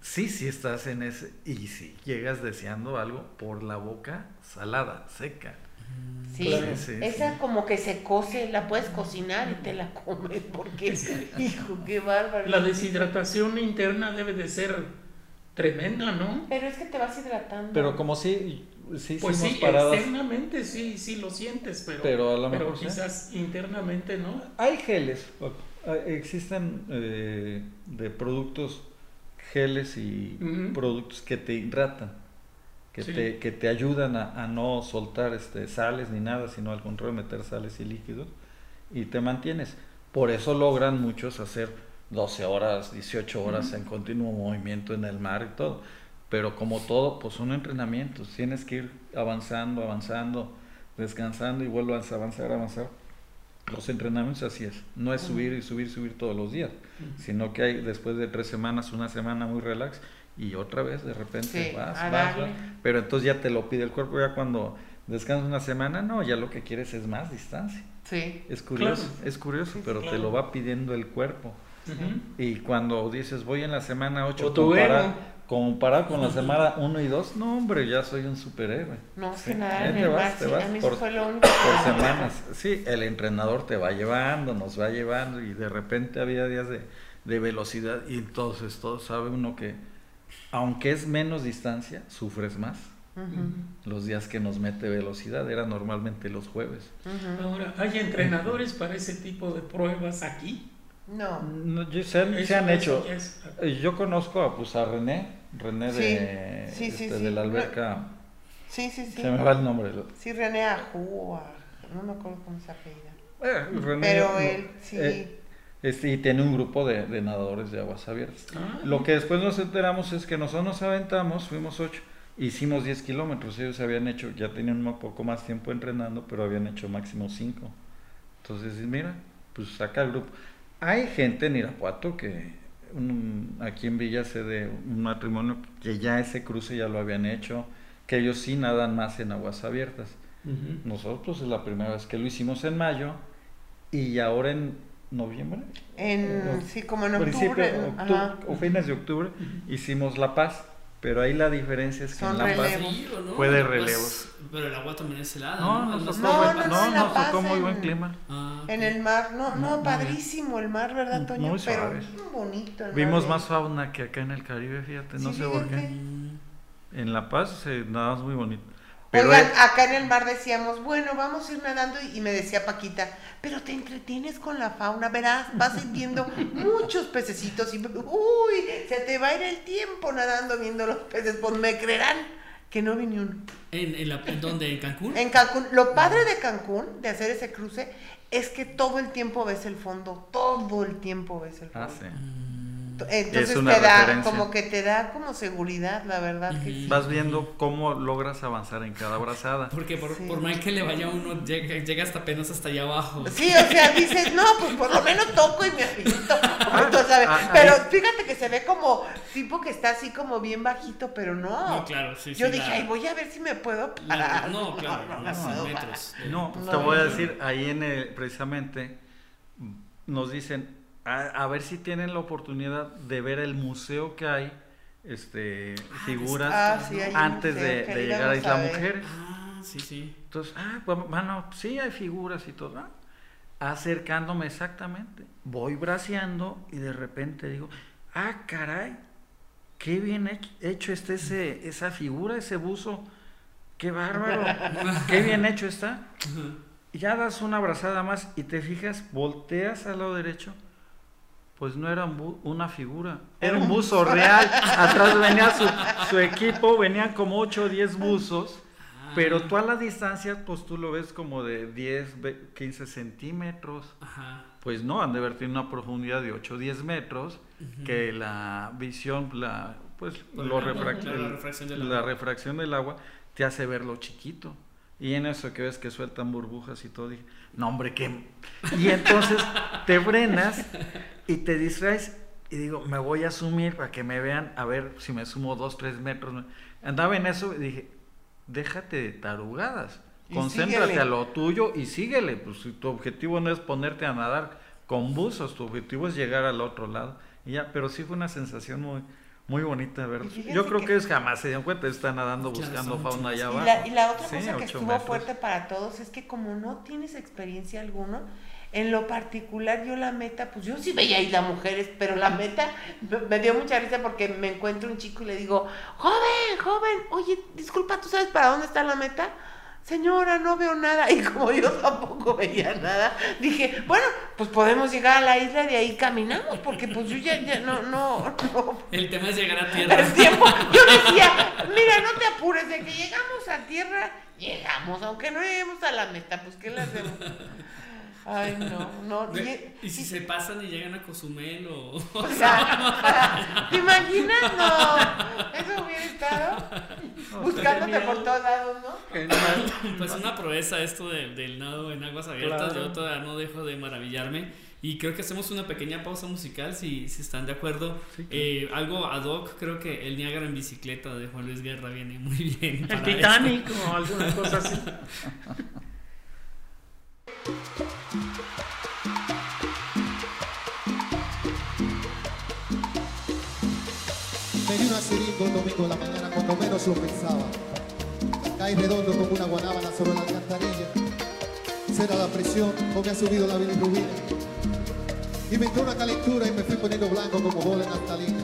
Speaker 4: Sí, sí estás en ese. Y sí, llegas deseando algo por la boca salada, seca.
Speaker 5: Sí,
Speaker 6: Claro.
Speaker 4: Sí, sí,
Speaker 5: esa como que se cose, la puedes cocinar y te la comes, porque, hijo, qué bárbaro.
Speaker 6: La deshidratación interna debe de ser tremenda, ¿no?
Speaker 5: Pero es que te vas hidratando.
Speaker 4: Pero como sí, sí
Speaker 6: Pues sí,
Speaker 4: paradas.
Speaker 6: externamente sí, sí lo sientes, pero,
Speaker 4: Pero a lo mejor
Speaker 6: quizás internamente no.
Speaker 4: Hay geles, existen eh, de productos geles y productos que te hidratan, que,
Speaker 6: Sí.
Speaker 4: te, que te ayudan a, a no soltar este, sales ni nada, sino al contrario meter sales y líquidos y te mantienes. Por eso logran muchos hacer 12 horas, 18 horas en continuo movimiento en el mar y todo. Pero como todo, pues son entrenamientos, tienes que ir avanzando, avanzando, descansando y vuelvas a avanzar, avanzar. Los entrenamientos así es, no es subir y subir, subir todos los días, sino que hay después de tres semanas, una semana muy relax y otra vez de repente
Speaker 5: Sí,
Speaker 4: vas, vas, vas. pero entonces ya te lo pide el cuerpo, ya cuando descansas una semana, no, ya lo que quieres es más distancia.
Speaker 5: Sí.
Speaker 4: Es curioso,
Speaker 6: Claro.
Speaker 4: es curioso,
Speaker 5: Sí,
Speaker 4: pero te
Speaker 5: claro.
Speaker 4: lo va pidiendo el cuerpo. Y cuando dices voy en la semana 8
Speaker 6: O tu ego.
Speaker 4: comparado con la semana 1 y 2, no hombre, ya soy un superhéroe.
Speaker 5: No,
Speaker 4: Sí,
Speaker 5: nada,
Speaker 4: te vas, te vas por- por semanas. Sí, el entrenador te va llevando, nos va llevando y de repente había días de, de velocidad y entonces todo sabe uno que aunque es menos distancia, sufres más. Los días que nos mete velocidad era normalmente los jueves.
Speaker 6: Ahora, ¿hay entrenadores para ese tipo de pruebas aquí?
Speaker 5: No.
Speaker 4: No, yo- se han, se hecho.
Speaker 6: es-
Speaker 4: Eh, Yo conozco a, pues, a René, René de,
Speaker 5: Sí, sí, sí,
Speaker 4: este,
Speaker 5: sí.
Speaker 4: de la alberca,
Speaker 5: Sí, sí, sí.
Speaker 4: se me va el nombre.
Speaker 5: Sí, René Ajú, a- no me acuerdo cómo se apellida.
Speaker 4: Eh, René,
Speaker 5: Pero
Speaker 4: no,
Speaker 5: él sí.
Speaker 4: eh, este, y tiene un grupo de, de nadadores de aguas abiertas.
Speaker 6: Ah,
Speaker 4: Lo que después nos enteramos es que nosotros nos aventamos, fuimos ocho, hicimos 10 kilómetros, ellos habían hecho, ya tenían un poco más tiempo entrenando, pero habían hecho máximo 5. Entonces, mira, pues saca el grupo. Hay gente en Irapuato que, un- aquí en Villa sé de un matrimonio que ya ese cruce ya lo habían hecho, que ellos sí nadan más en aguas abiertas.
Speaker 6: ujú.
Speaker 4: Nosotros es la primera vez que lo hicimos en mayo y ahora en noviembre.
Speaker 5: En, sí, como en
Speaker 4: Principio,
Speaker 5: octubre.
Speaker 4: o fines de octubre hicimos La Paz, pero ahí la diferencia es que
Speaker 5: Son
Speaker 4: en La Paz
Speaker 2: ¿no?
Speaker 4: Fue de
Speaker 2: Pues,
Speaker 4: relevos.
Speaker 2: pero el agua también es helada.
Speaker 4: no,
Speaker 2: No,
Speaker 4: nos tocó,
Speaker 5: No, no,
Speaker 4: no, nos tocó muy
Speaker 5: en-
Speaker 4: buen clima.
Speaker 2: Ah,
Speaker 5: En el mar, no, no, padrísimo el mar, ¿verdad, Toño?
Speaker 4: Muy
Speaker 5: Pero bonito el mar
Speaker 4: Vimos
Speaker 5: de-
Speaker 4: más fauna que acá en el Caribe, fíjate, no
Speaker 5: Sí,
Speaker 4: sé por qué.
Speaker 2: Mm,
Speaker 4: En La Paz se nada más muy bonito. Pero
Speaker 5: Oigan, acá en el mar decíamos, bueno, vamos a ir nadando y me decía Paquita, pero te entretienes con la fauna, verás, vas viendo muchos pececitos y uy, se te va a ir el tiempo nadando viendo los peces, pues me creerán que no vi ni uno.
Speaker 2: ¿En, en, la, ¿En dónde? ¿En Cancún?
Speaker 5: En Cancún, lo padre de Cancún, de hacer ese cruce, es que todo el tiempo ves el fondo, todo el tiempo ves el fondo.
Speaker 4: ah, sí.
Speaker 5: Entonces
Speaker 4: Es una
Speaker 5: te da,
Speaker 4: referencia.
Speaker 5: como que te da como seguridad, la verdad que sí.
Speaker 4: Vas viendo cómo logras avanzar en cada brazada.
Speaker 2: Porque por,
Speaker 5: Sí.
Speaker 2: por mal que le vaya uno, llega, llega hasta apenas hasta allá abajo.
Speaker 5: Sí, o sea, dices, no, pues por lo menos toco y me como tú sabes.
Speaker 4: ah,
Speaker 5: pero
Speaker 4: ahí.
Speaker 5: fíjate que se ve como tipo que está así como bien bajito, pero no.
Speaker 2: No, claro, sí, sí.
Speaker 5: Yo dije,
Speaker 2: la-
Speaker 5: ay, voy a ver si me puedo
Speaker 2: la-
Speaker 5: parar.
Speaker 2: no, claro,
Speaker 5: no,
Speaker 2: unos
Speaker 5: no
Speaker 2: 100
Speaker 5: puedo
Speaker 2: metros.
Speaker 4: No,
Speaker 5: No,
Speaker 4: te voy a
Speaker 5: no.
Speaker 4: decir, ahí en el- precisamente nos dicen, a, a ver si tienen la oportunidad de ver el museo que hay, este, figuras
Speaker 5: Ah, sí, hay un
Speaker 4: antes de, llegar a Isla
Speaker 5: a.
Speaker 4: Mujeres.
Speaker 2: Ah, sí, sí.
Speaker 4: Entonces, ah, bueno, sí hay figuras y todo. ah. Acercándome exactamente, voy braceando y de repente digo, ah, caray, qué bien hecho, hecho está ese, esa figura, ese buzo, qué bárbaro, qué bien hecho está. Y ya das una abrazada más y te fijas, volteas al lado derecho, pues no era un bu- una figura, era un buzo real. Atrás venía su, su equipo, venían como 8 o 10 buzos. Pero tú a la distancia, pues tú lo ves como de 10, ve- 15 centímetros.
Speaker 2: Ajá.
Speaker 4: Pues no, han de haber tenido una profundidad de 8 o 10 metros, que la visión, la, pues lo refrac-
Speaker 2: la refracción del
Speaker 4: la
Speaker 2: agua.
Speaker 4: refracción del agua te hace verlo chiquito. Y en eso que ves que sueltan burbujas y todo, dije, no hombre, ¿qué? Y entonces te frenas y te distraes y digo, me voy a sumir para que me vean, a ver si me sumo 2, 3 metros. Andaba en eso y dije, déjate de tarugadas,
Speaker 5: Y
Speaker 4: concéntrate
Speaker 5: síguele.
Speaker 4: a lo tuyo y síguele. Pues si tu objetivo no es ponerte a nadar con buzos, tu objetivo es llegar al otro lado. Y ya, pero sí fue una sensación muy, muy bonita de ver.
Speaker 5: Y fíjense
Speaker 4: Yo creo
Speaker 5: que-
Speaker 4: que, es jamás se dieron cuenta, están nadando buscando fauna allá
Speaker 5: Y
Speaker 4: abajo.
Speaker 5: la, y la otra
Speaker 4: Sí,
Speaker 5: cosa que estuvo
Speaker 4: metros.
Speaker 5: fuerte para todos es que como no tienes experiencia alguna, en lo particular yo la meta, pues yo sí veía ahí las mujeres, pero la meta me, me dio mucha risa porque me encuentro un chico y le digo, joven, joven, oye, disculpa, ¿tú sabes para dónde está la meta? Señora, no veo nada. Y como yo tampoco veía nada, dije, bueno, pues podemos llegar a la isla y de ahí caminamos, porque pues yo ya, ya no, no, no,
Speaker 2: El tema es llegar a tierra.
Speaker 5: el tiempo. Yo decía, mira, no te apures, de que llegamos a tierra, llegamos, aunque no lleguemos a la meta, pues ¿qué le hacemos? Ay, no, no. Y-
Speaker 2: Y si se pasan y llegan a Cozumel o...
Speaker 5: o sea, ¿te imaginas? No, eso hubiera estado buscándote por todos lados, ¿no?
Speaker 6: Genial.
Speaker 2: Pues una proeza esto de- del nado en aguas abiertas,
Speaker 6: Claro.
Speaker 2: yo todavía no dejo de maravillarme y creo que hacemos una pequeña pausa musical si, si están de acuerdo. Eh, algo ad hoc, creo que el Niágara en bicicleta de Juan Luis Guerra viene muy bien.
Speaker 6: El
Speaker 2: para
Speaker 6: Titanic o alguna cosa así.
Speaker 7: Me una siringa un domingo de la mañana cuando menos lo pensaba. Caí redondo como una guanábana sobre la alcantarilla. Será la presión o me ha subido la bilirrubina. Y me entró una calentura y me fui poniendo blanco como bola en naftalina.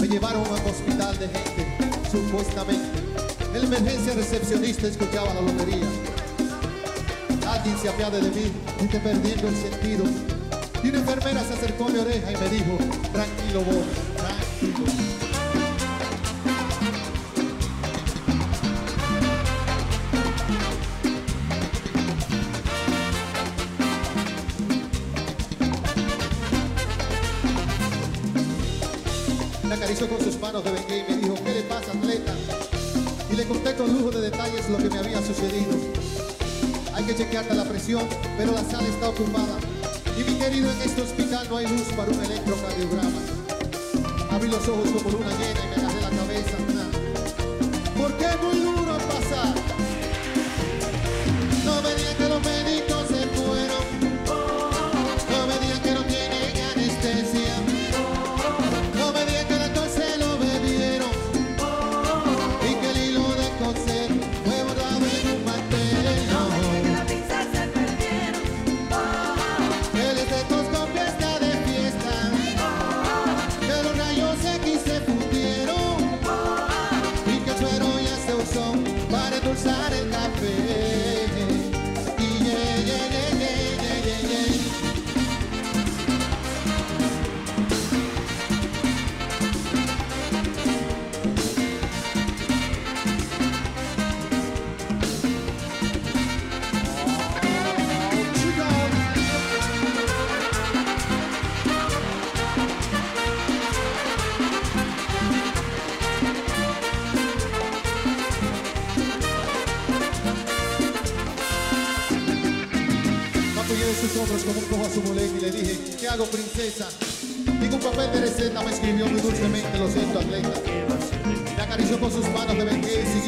Speaker 7: Me llevaron a un hospital de gente, supuestamente. En emergencia recepcionista escuchaba la lotería. Alguien se apiade de mí, estoy perdiendo el sentido. Y una enfermera se acercó a mi oreja y me dijo, tranquilo vos, tranquilo. Acarició con sus manos de bengue y me dijo, ¿qué le pasa, atleta? Y le conté con lujo de detalles lo que me había sucedido. Que chequearte la presión, pero la sala está ocupada. Y mi querido, en este hospital no hay luz para un electrocardiograma. Abrí los ojos como luna llena y me agarré la cabeza. Porque muy duro pasar.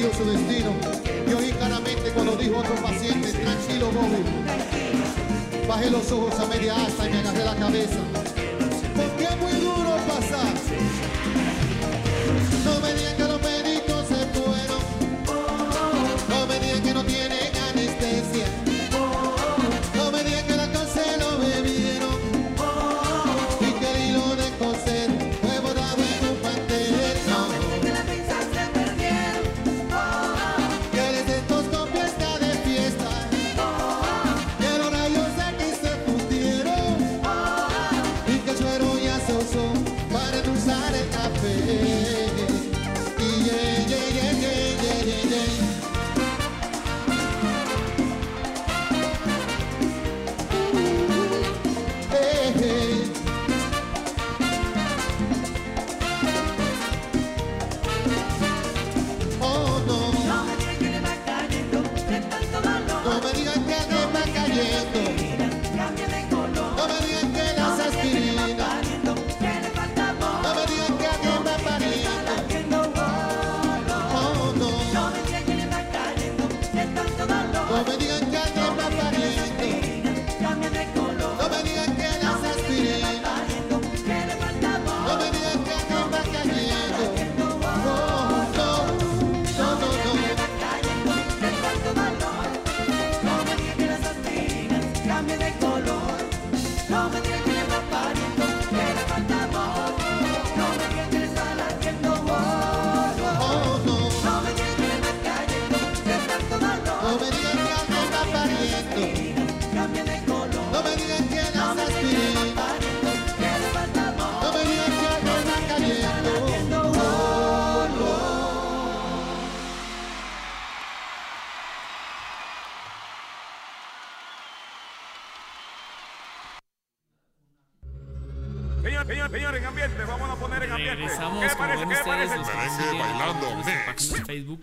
Speaker 7: Su destino. Y oí claramente cuando dijo a otro paciente, tranquilo, Bobby. Bajé los ojos a media asta y me agarré la cabeza. Porque es muy duro pasar.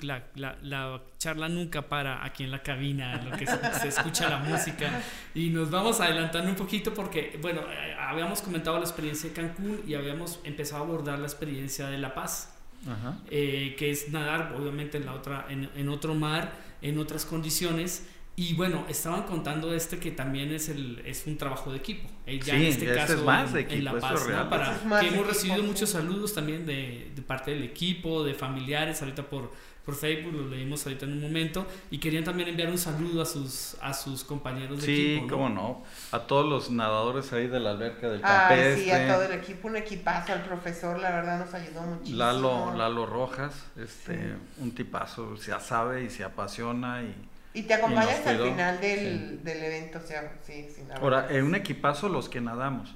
Speaker 7: La,
Speaker 2: la, la charla nunca para aquí en la cabina, en lo que se, se escucha la música. Y nos vamos adelantando un poquito porque, bueno, eh, habíamos comentado la experiencia de Cancún y habíamos empezado a abordar la experiencia de La Paz.
Speaker 4: Ajá.
Speaker 2: eh, que es nadar obviamente en la otra en, en otro mar en otras condiciones y bueno estaban contando este que también es el es un trabajo de equipo eh, ya
Speaker 4: Sí,
Speaker 2: en este
Speaker 4: este
Speaker 2: caso
Speaker 4: es más
Speaker 2: en-
Speaker 4: de
Speaker 2: en,
Speaker 4: equipo,
Speaker 2: La Paz ¿no? para
Speaker 5: es más
Speaker 2: que hemos
Speaker 5: equipo,
Speaker 2: recibido muchos saludos también de, de parte del equipo de familiares ahorita por por Facebook lo leímos ahorita en un momento y querían también enviar un saludo a sus a sus compañeros de
Speaker 4: Sí,
Speaker 2: equipo ¿no?
Speaker 4: cómo no. A todos los nadadores ahí de la alberca del
Speaker 5: Ay,
Speaker 4: Campestre.
Speaker 5: sí, a todo el equipo, un equipazo, al profesor, la verdad nos ayudó muchísimo.
Speaker 4: Lalo, Lalo Rojas, este,
Speaker 5: Sí.
Speaker 4: un tipazo, se sabe y se apasiona y
Speaker 5: Y te acompaña hasta el final del,
Speaker 4: sí.
Speaker 5: del evento, o sea, sí, sí, la
Speaker 4: Ahora, en un equipazo los que nadamos,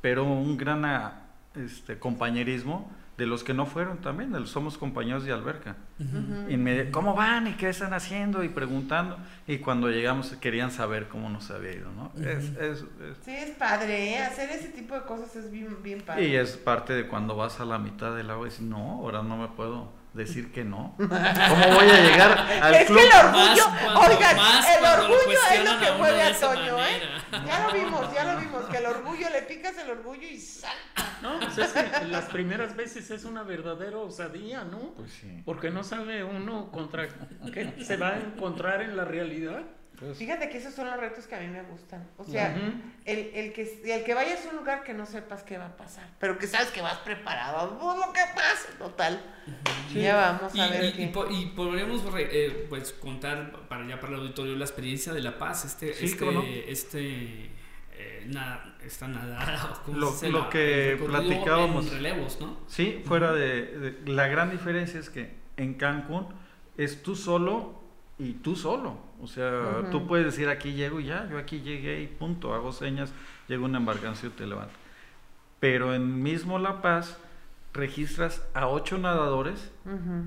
Speaker 4: pero un gran ah, este, compañerismo de los que no fueron también, de los somos compañeros de alberca. Y me- ¿Cómo van y qué están haciendo? Y preguntando. Y cuando llegamos querían saber cómo nos había ido, ¿no? Es- es- es-
Speaker 5: Sí, es padre, ¿eh? hacer ese tipo de cosas es bien, bien padre.
Speaker 4: y es parte de cuando vas a la mitad del agua y dices, no, ahora no me puedo decir que no. ¿Cómo voy a llegar al
Speaker 5: es
Speaker 4: club?
Speaker 5: que el orgullo,
Speaker 2: Más cuando-
Speaker 5: oigan, el orgullo es lo que
Speaker 2: a
Speaker 5: mueve a Toño, ¿eh? Ya lo vimos, ya lo vimos, que el orgullo, le picas el orgullo y salta.
Speaker 6: No, pues es que las primeras veces es una verdadera osadía, ¿no?
Speaker 4: Pues sí.
Speaker 6: Porque no sabe uno contra qué se va a encontrar en la realidad.
Speaker 4: Pues,
Speaker 5: Fíjate que esos son los retos que a mí me gustan. O sea, el, el que, el que vayas a un lugar que no sepas qué va a pasar, pero que sabes que vas preparado, pues lo que pase, total. Ya vamos
Speaker 2: Y,
Speaker 5: a ver
Speaker 2: y-
Speaker 5: qué.
Speaker 2: y po- y podríamos re- eh, pues contar para ya para el auditorio la experiencia de La Paz, este,
Speaker 4: Sí,
Speaker 2: este,
Speaker 4: no.
Speaker 2: este eh, na- esta nadada, o ¿cómo
Speaker 4: Lo-
Speaker 2: se
Speaker 4: lo que platicábamos.
Speaker 2: en relevos, ¿no?
Speaker 4: Sí, fuera de, de- La gran diferencia es que en Cancún es tú solo y tú solo. O sea, tú puedes decir aquí llego y ya, yo aquí llegué y punto, hago señas, llego a una embarcación y te levanto. Pero en mismo La Paz registras a ocho nadadores,
Speaker 5: Ujú.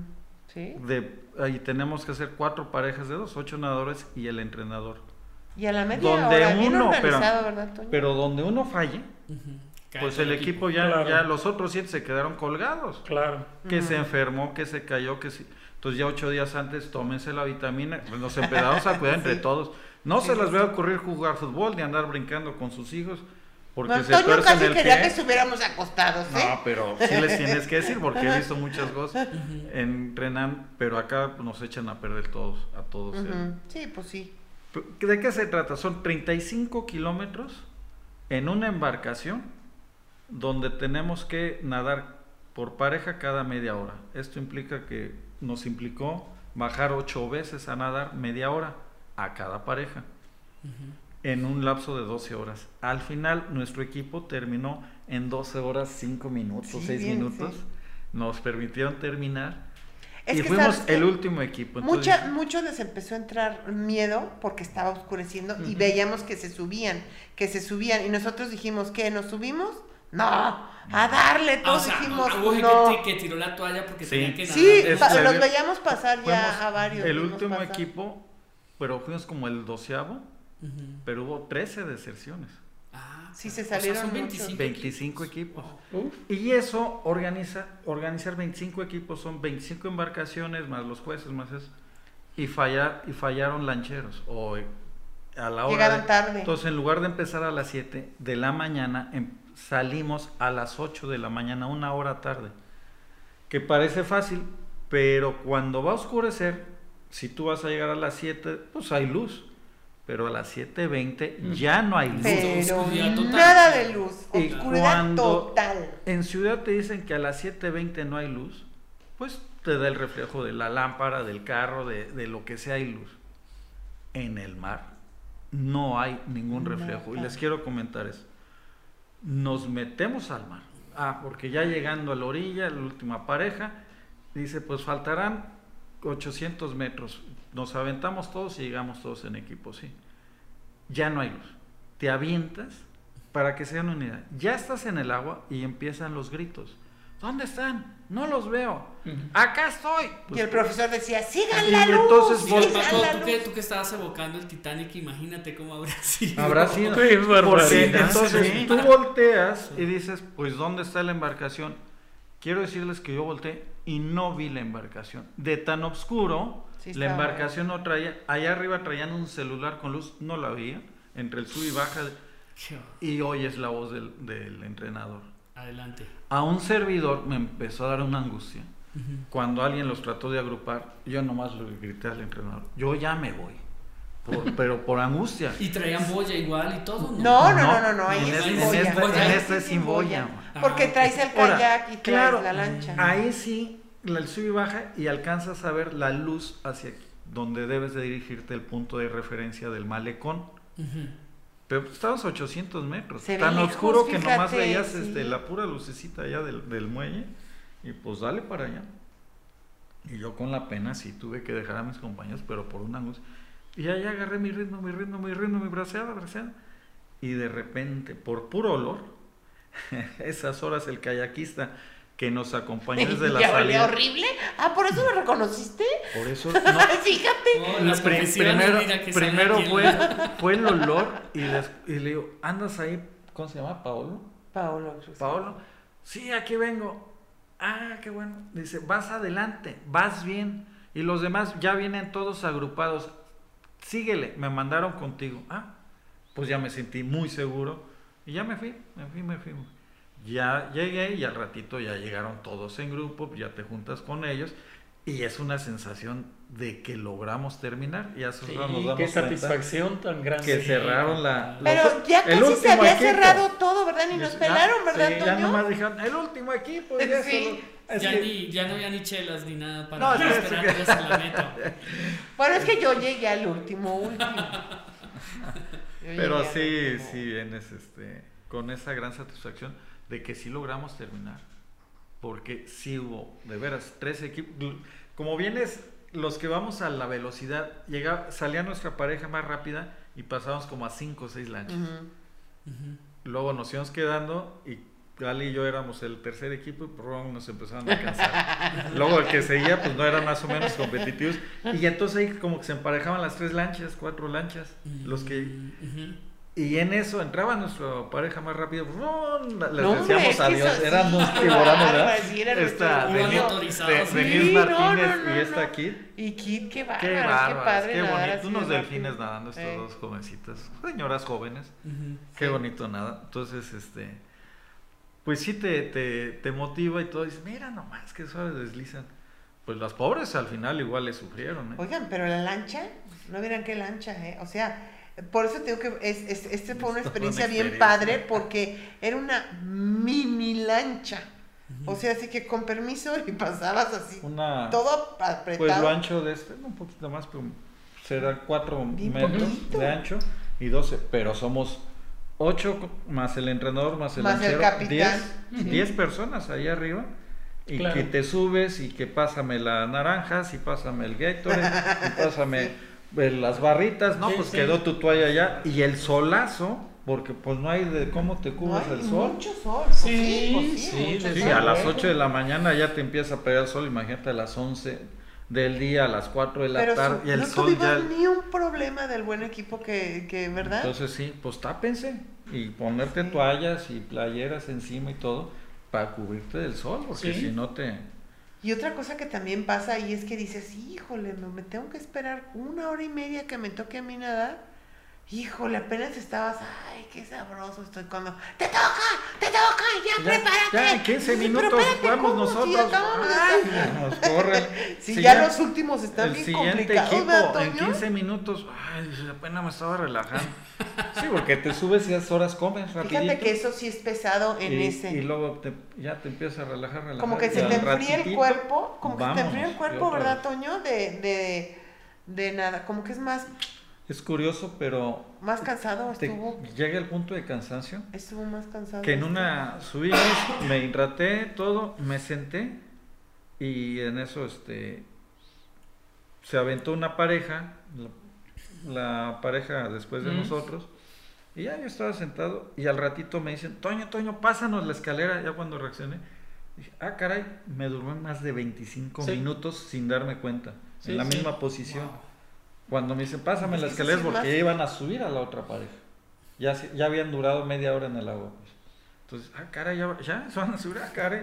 Speaker 5: ¿Sí?
Speaker 4: de, ahí tenemos que hacer cuatro parejas de dos, ocho nadadores y el entrenador.
Speaker 5: Y a la media
Speaker 4: Donde
Speaker 5: hora, bien
Speaker 4: uno, pero-
Speaker 5: organizado, ¿verdad, Toño?
Speaker 4: Pero donde uno falle, pues el equipo ya,
Speaker 6: Claro.
Speaker 4: ya los otros siete se quedaron colgados.
Speaker 6: Claro.
Speaker 4: que se enfermó, que se cayó, que sí. Entonces ya ocho días antes tómense la vitamina. Pues nos empezamos a cuidar entre
Speaker 5: Sí.
Speaker 4: todos. No
Speaker 5: Sí,
Speaker 4: se les va a ocurrir jugar fútbol ni andar brincando con sus hijos porque
Speaker 5: No,
Speaker 4: se tuercen
Speaker 5: casi
Speaker 4: el
Speaker 5: quería
Speaker 4: pie.
Speaker 5: que estuviéramos acostados, ¿eh?
Speaker 4: No, pero sí les tienes que decir porque he visto muchas cosas entrenan, pero acá nos echan a perder todos, a todos.
Speaker 5: Sí, pues sí.
Speaker 4: ¿De qué se trata? Son 35 kilómetros en una embarcación donde tenemos que nadar por pareja cada media hora. Esto implica que nos implicó bajar ocho veces a nadar media hora a cada pareja en un lapso de 12 horas. Al final nuestro equipo terminó en 12 horas 5 minutos,
Speaker 5: Sí,
Speaker 4: 6
Speaker 5: bien,
Speaker 4: minutos.
Speaker 5: sí.
Speaker 4: Nos permitieron terminar
Speaker 5: Es
Speaker 4: y
Speaker 5: que
Speaker 4: fuimos
Speaker 5: sabes
Speaker 4: el último equipo. Entonces,
Speaker 5: Mucha, muchos les empezó a entrar miedo porque estaba oscureciendo y veíamos que se subían, que se subían. Y nosotros dijimos, ¿qué? ¿Nos subimos? No, a darle,
Speaker 2: Ah, o
Speaker 5: todos
Speaker 2: sea,
Speaker 5: dijimos,
Speaker 2: hubo gente
Speaker 5: no.
Speaker 2: que, que tiró la toalla porque
Speaker 4: Sí.
Speaker 2: tenía que nadar.
Speaker 5: Sí,
Speaker 4: Es-
Speaker 5: pa-
Speaker 4: se
Speaker 5: los veíamos pasar
Speaker 4: Fuimos
Speaker 5: ya a varios.
Speaker 4: El último
Speaker 5: pasar.
Speaker 4: equipo, pero fuimos como el doceavo,
Speaker 2: Ujú.
Speaker 4: pero hubo 13 deserciones,
Speaker 2: Ah,
Speaker 5: Sí, se
Speaker 2: o sea,
Speaker 5: salieron
Speaker 2: son
Speaker 5: muchos.
Speaker 2: 25
Speaker 4: 25 equipos.
Speaker 2: Wow.
Speaker 6: Uf,
Speaker 4: Y eso, organiza, organizar 25 equipos, son 25 embarcaciones, más los jueces, más eso. Y, fallar, y fallaron lancheros, o eh, a la hora...
Speaker 5: Llegaron
Speaker 4: de-
Speaker 5: tarde.
Speaker 4: Entonces, en lugar de empezar a las 7 de la mañana, em- salimos a las 8 de la mañana, una hora tarde. Que parece fácil, pero cuando va a oscurecer, si tú vas a llegar a las 7, pues hay luz. Pero a las 7.20 ya no hay luz.
Speaker 5: Pero
Speaker 2: total.
Speaker 5: nada de luz,
Speaker 4: Y
Speaker 5: oscuridad
Speaker 4: cuando-
Speaker 5: total.
Speaker 4: En ciudad te dicen que a las 7.20 no hay luz, pues te da el reflejo de la lámpara, del carro, de, de lo que sea hay luz. En el mar no hay ningún reflejo. Y les quiero comentar eso. Nos metemos al mar. Ah, porque ya llegando a la orilla, la última pareja, dice, pues faltarán 800 metros. Nos aventamos todos y llegamos todos en equipo, sí. Ya no hay luz. Te avientas para que sea una unidad. Ya estás en el agua y empiezan los gritos. ¿Dónde están? No los veo. Acá estoy.
Speaker 5: y el profesor decía, sigan
Speaker 4: y
Speaker 5: la luz.
Speaker 4: entonces
Speaker 2: Sí, Paco,
Speaker 5: la
Speaker 2: tú, que,
Speaker 5: luz".
Speaker 2: tú que estabas evocando el Titanic, imagínate cómo habrá sido.
Speaker 4: Habrá sido.
Speaker 6: Qué
Speaker 4: Porque entonces
Speaker 6: Sí.
Speaker 4: tú volteas y dices, pues ¿dónde está la embarcación? Quiero decirles que yo volteé y no vi la embarcación. De tan oscuro,
Speaker 5: Sí,
Speaker 4: la embarcación no traía, allá arriba traían un celular con luz, no la veía, entre el sub y baja, y oyes la voz del, del entrenador.
Speaker 2: Adelante.
Speaker 4: A un servidor me empezó a dar una angustia. Cuando alguien los trató de agrupar, yo nomás le grité al entrenador, yo ya me voy, por- pero por angustia.
Speaker 2: Y traían boya igual y todo, ¿no?
Speaker 5: No, no, no,
Speaker 4: No,
Speaker 5: no, no, ahí
Speaker 4: en
Speaker 5: es
Speaker 4: este-
Speaker 5: sin
Speaker 4: en
Speaker 5: boya.
Speaker 2: en
Speaker 4: es sin boya, man.
Speaker 5: Porque
Speaker 2: Ah,
Speaker 5: traes el
Speaker 4: Ahora,
Speaker 5: kayak y traes
Speaker 4: claro,
Speaker 5: la lancha.
Speaker 4: Ahí sí, la- el sub y baja y alcanzas a ver la luz hacia donde debes de dirigirte el punto de referencia del malecón.
Speaker 2: Ujú.
Speaker 4: Pero estabas a 800 metros,
Speaker 5: Se
Speaker 4: tan
Speaker 5: lejos,
Speaker 4: oscuro que nomás
Speaker 5: fíjate,
Speaker 4: veías
Speaker 5: sí.
Speaker 4: este, la pura lucecita allá del, del muelle y pues dale para allá. Y yo con la pena sí tuve que dejar a mis compañeros, pero por una angustia. Y ahí agarré mi ritmo, mi ritmo, mi ritmo, mi braceada, braceada. Y de repente, por puro olor, esas horas el kayakista que nos acompañó desde la
Speaker 5: ¿Ya olía
Speaker 4: salida.
Speaker 5: horrible? Ah, ¿por eso lo reconociste?
Speaker 4: Por eso, no,
Speaker 5: Fíjate.
Speaker 2: Oh,
Speaker 4: primero
Speaker 2: que
Speaker 4: primero fue, fue el olor y, des- y le digo, ¿andas ahí? ¿Cómo se llama? ¿Paolo?
Speaker 5: Paolo.
Speaker 4: Paolo, sí, aquí vengo. Ah, qué bueno. Dice, vas adelante, vas bien. Y los demás ya vienen todos agrupados. Síguele, me mandaron contigo. Ah, pues ya me sentí muy seguro. Y ya me fui, me fui, me fui. Ya llegué y al ratito ya llegaron todos en grupo, ya te juntas con ellos. Y es una sensación de que logramos terminar. Y a eso
Speaker 6: Sí,
Speaker 4: nos damos
Speaker 6: qué satisfacción tan grande.
Speaker 4: que cerraron la...
Speaker 5: Pero
Speaker 4: los-
Speaker 5: ya
Speaker 4: el
Speaker 5: casi se
Speaker 4: último
Speaker 5: había
Speaker 4: equipo.
Speaker 5: cerrado todo, ¿verdad? Ni nos
Speaker 4: Ya-
Speaker 5: pelaron, ¿verdad,
Speaker 4: sí, ya
Speaker 5: Toño?
Speaker 4: nomás dijeron, el último equipo.
Speaker 5: Sí.
Speaker 4: es
Speaker 2: Ya,
Speaker 4: que-
Speaker 2: ni, ya no había ni chelas ni nada para
Speaker 4: No,
Speaker 2: no,
Speaker 4: sí,
Speaker 2: esperar que se la meto.
Speaker 5: Bueno, es que yo llegué al último, último.
Speaker 4: Pero sí, sí vienes este, con esa gran satisfacción de que sí logramos terminar. Porque sí hubo, de veras, tres equipos. Como vienes, los que vamos a la velocidad, llega, salía nuestra pareja más rápida y pasábamos como a cinco o seis lanchas. Luego nos íbamos quedando y Gali y yo éramos el tercer equipo y por nos empezaron a cansar. luego el que seguía pues no eran más o menos competitivos y entonces ahí como que se emparejaban las tres lanchas, cuatro lanchas, los que. Y en eso entraba nuestra pareja más rápido, ¡rum! les
Speaker 5: No,
Speaker 4: decíamos adiós,
Speaker 5: sí, qué
Speaker 4: tiburones, ¿verdad?
Speaker 5: bárbaro, sí,
Speaker 4: Esta
Speaker 2: motorizados,
Speaker 4: de-
Speaker 2: sí.
Speaker 5: No,
Speaker 4: Martínez
Speaker 5: no, no,
Speaker 4: y esta
Speaker 5: no.
Speaker 4: aquí.
Speaker 5: Y Kid, qué bárbaro,
Speaker 4: Qué
Speaker 5: qué,
Speaker 4: bárbaras,
Speaker 5: padre
Speaker 4: qué
Speaker 5: nadar
Speaker 4: bonito,
Speaker 5: así
Speaker 4: unos
Speaker 5: de
Speaker 4: delfines
Speaker 5: rápido.
Speaker 4: nadando estos
Speaker 5: Eh.
Speaker 4: dos jovencitas, señoras jóvenes.
Speaker 2: Ujú.
Speaker 4: Qué
Speaker 5: Sí.
Speaker 4: bonito nada. Entonces, este, pues sí te, te, te motiva y todo. Dices, mira nomás que suave deslizan. Pues las pobres al final igual le sufrieron. ¿eh?
Speaker 5: Oigan, pero la lancha, no vieran qué lancha, ¿eh? O sea, por eso tengo que, es, es- este fue una experiencia
Speaker 4: una
Speaker 5: bien padre porque era una mini lancha. O sea, así que con permiso y pasabas así,
Speaker 4: Una,
Speaker 5: todo apretado.
Speaker 4: pues lo ancho de este, un poquito más, pero será 4
Speaker 5: Bien
Speaker 4: metros
Speaker 5: poquito.
Speaker 4: de ancho y 12. Pero somos 8 más el entrenador, más el
Speaker 5: Más el
Speaker 4: lanchero,
Speaker 5: capitán.
Speaker 4: 10, 10 personas ahí arriba. Y
Speaker 6: Claro.
Speaker 4: que te subes y que pásame las naranjas y pásame el Gatorade y pásame las barritas, ¿no?
Speaker 6: Sí,
Speaker 4: pues
Speaker 6: sí.
Speaker 4: quedó tu toalla allá y el solazo, porque pues no hay de cómo te
Speaker 5: No
Speaker 4: cubres
Speaker 5: hay
Speaker 4: el sol.
Speaker 5: mucho sol. pues
Speaker 6: Sí,
Speaker 5: pues
Speaker 6: sí,
Speaker 5: mucho
Speaker 4: Sí,
Speaker 5: sol.
Speaker 4: a las 8 de la mañana ya te empieza a pegar el sol, imagínate a las 11 del día, a las 4 de la
Speaker 5: Pero
Speaker 4: tarde
Speaker 5: su-
Speaker 4: y el
Speaker 5: no
Speaker 4: sol ya...
Speaker 5: ni un problema del buen equipo que, que ¿verdad?
Speaker 4: Entonces sí, pues tápense y ponerte toallas y playeras encima y todo para cubrirte del sol, porque
Speaker 6: Sí.
Speaker 4: si no te...
Speaker 5: Y otra cosa que también pasa ahí es que dices, híjole, me, tengo que esperar una hora y media que me toque a mí nadar. Híjole, apenas estabas, ay, qué sabroso estoy cuando, te toca, te toca, ya,
Speaker 4: Ya,
Speaker 5: prepárate.
Speaker 4: ya en 15
Speaker 5: Sí,
Speaker 4: minutos vamos
Speaker 5: ¿cómo? Si
Speaker 4: nosotros. Ay,
Speaker 5: estar-
Speaker 4: nos corren.
Speaker 5: Si
Speaker 4: Si
Speaker 5: ya, los últimos están
Speaker 4: el
Speaker 5: bien
Speaker 4: siguiente
Speaker 5: complicados,
Speaker 4: equipo
Speaker 5: ¿verdad,
Speaker 4: en
Speaker 5: Toño?
Speaker 4: 15 minutos, ay, apenas me estaba relajando. Sí, porque te subes y a horas comes rapidito.
Speaker 5: Fíjate que eso sí es pesado en
Speaker 4: y,
Speaker 5: ese.
Speaker 4: y luego te- ya te empiezas a relajar, relajar.
Speaker 5: como que se te enfría el cuerpo, como que se te enfría el cuerpo, ¿verdad. Toño? De, de, de nada, como que es más,
Speaker 4: Es curioso, pero
Speaker 5: más cansado estuvo,
Speaker 4: llega el punto de cansancio
Speaker 5: estuvo más cansado.
Speaker 4: que en
Speaker 5: este.
Speaker 4: una subimos, me hidraté todo, me senté y en eso este se aventó una pareja, la, la pareja después de
Speaker 6: Mm.
Speaker 4: nosotros, y ya yo estaba sentado y al ratito me dicen, Toño, Toño, pásanos la escalera, ya cuando reaccioné, Dije, ah, caray, me duró más de 25
Speaker 6: Sí.
Speaker 4: minutos sin darme cuenta.
Speaker 6: Sí,
Speaker 4: en la
Speaker 6: sí.
Speaker 4: misma posición.
Speaker 2: Wow.
Speaker 4: Cuando me dicen, pásame las escaleras porque ya iban a subir a la otra pareja. Ya, ya habían durado media hora en el agua. pues. Entonces, ah, caray, ya, ya se van a subir, ah, caray.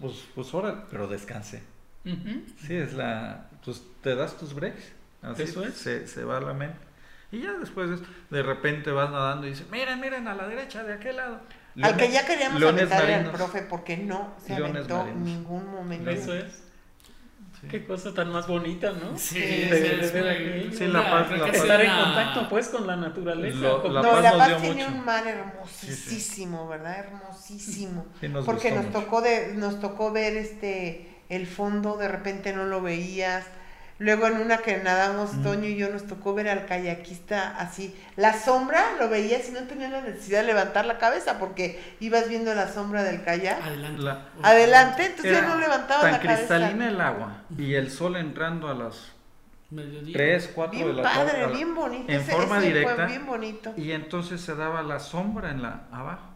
Speaker 4: Pues, pues ahora, pero descansé.
Speaker 6: Ujú.
Speaker 4: Sí, es la. Pues te das tus breaks. Así
Speaker 6: Eso es.
Speaker 4: Se, se va la mente. Y ya después de, de repente vas nadando y dices, miren, miren, a la derecha, de aquel lado.
Speaker 5: Al que ya queríamos aventarle al profe porque no se
Speaker 4: Leones
Speaker 5: aventó
Speaker 4: marinos.
Speaker 5: ningún momento.
Speaker 6: Eso es.
Speaker 4: Sí.
Speaker 6: Qué cosa tan más bonita, ¿no?
Speaker 2: Sí,
Speaker 5: Sí,
Speaker 6: de
Speaker 2: muy-
Speaker 4: la paz- la
Speaker 6: Estar en contacto pues con la naturaleza.
Speaker 4: Lo-
Speaker 6: con-
Speaker 4: la
Speaker 5: no,
Speaker 4: Paz
Speaker 5: La Paz tiene
Speaker 4: mucho.
Speaker 5: un mar hermosísimo, ¿verdad? Hermosísimo.
Speaker 4: Sí, nos
Speaker 5: Porque nos
Speaker 4: mucho.
Speaker 5: tocó de, nos tocó ver este el fondo, de repente no lo veías. Luego en una que nadamos
Speaker 4: Mm.
Speaker 5: Toño y yo nos tocó ver al kayakista así. La sombra lo veías y no tenías la necesidad de levantar la cabeza porque ibas viendo la sombra del kayak.
Speaker 2: Adelante.
Speaker 4: La-
Speaker 5: Adelante, entonces ya no levantaba
Speaker 4: tan
Speaker 5: la cabeza.
Speaker 4: cristalina el agua y el sol entrando a las
Speaker 2: Mediodía.
Speaker 4: 3, 4 de
Speaker 5: Bien
Speaker 4: la tarde.
Speaker 5: padre,
Speaker 4: la-
Speaker 5: bien bonito.
Speaker 4: En
Speaker 5: ese-
Speaker 4: forma
Speaker 5: ese
Speaker 4: directa.
Speaker 5: bien bonito.
Speaker 4: Y entonces se daba la sombra en la abajo.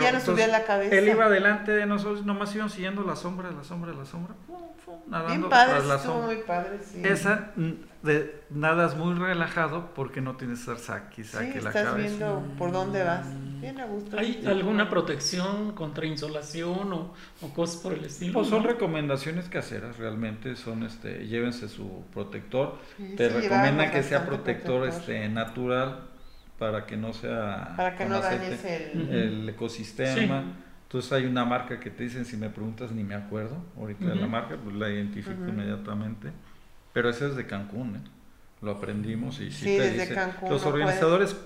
Speaker 5: Ya no
Speaker 4: entonces,
Speaker 5: subía la cabeza.
Speaker 4: Él iba delante de nosotros, nomás iban siguiendo la sombra, la sombra, la sombra, pum, pum, nadando
Speaker 5: Bien padre,
Speaker 4: tras la
Speaker 5: estuvo
Speaker 4: sombra.
Speaker 5: muy padre, sí.
Speaker 4: Esa mm, de, nadas muy relajado porque no tienes que estar saque,
Speaker 5: Sí,
Speaker 4: saque la
Speaker 5: estás
Speaker 4: cabeza.
Speaker 5: viendo por dónde vas. Bien a gusto.
Speaker 6: ¿Hay alguna protección contra insolación o, o cosas por el estilo?
Speaker 4: Pues son
Speaker 6: no?
Speaker 4: recomendaciones caseras, realmente son este, llévense su protector.
Speaker 5: Sí,
Speaker 4: Te
Speaker 5: sí,
Speaker 4: recomiendan que sea protector,
Speaker 5: protector.
Speaker 4: este natural para que no sea
Speaker 5: Para que no
Speaker 4: aceite.
Speaker 5: dañes el...
Speaker 4: El ecosistema.
Speaker 6: Sí.
Speaker 4: Entonces hay una marca que te dicen, si me preguntas ni me acuerdo ahorita de la marca, pues la identifico
Speaker 5: Ujú.
Speaker 4: inmediatamente. Pero ese es de Cancún, ¿eh? lo aprendimos y sí,
Speaker 5: Sí,
Speaker 4: te
Speaker 5: desde
Speaker 4: dice.
Speaker 5: Cancún
Speaker 4: Los
Speaker 5: no
Speaker 4: organizadores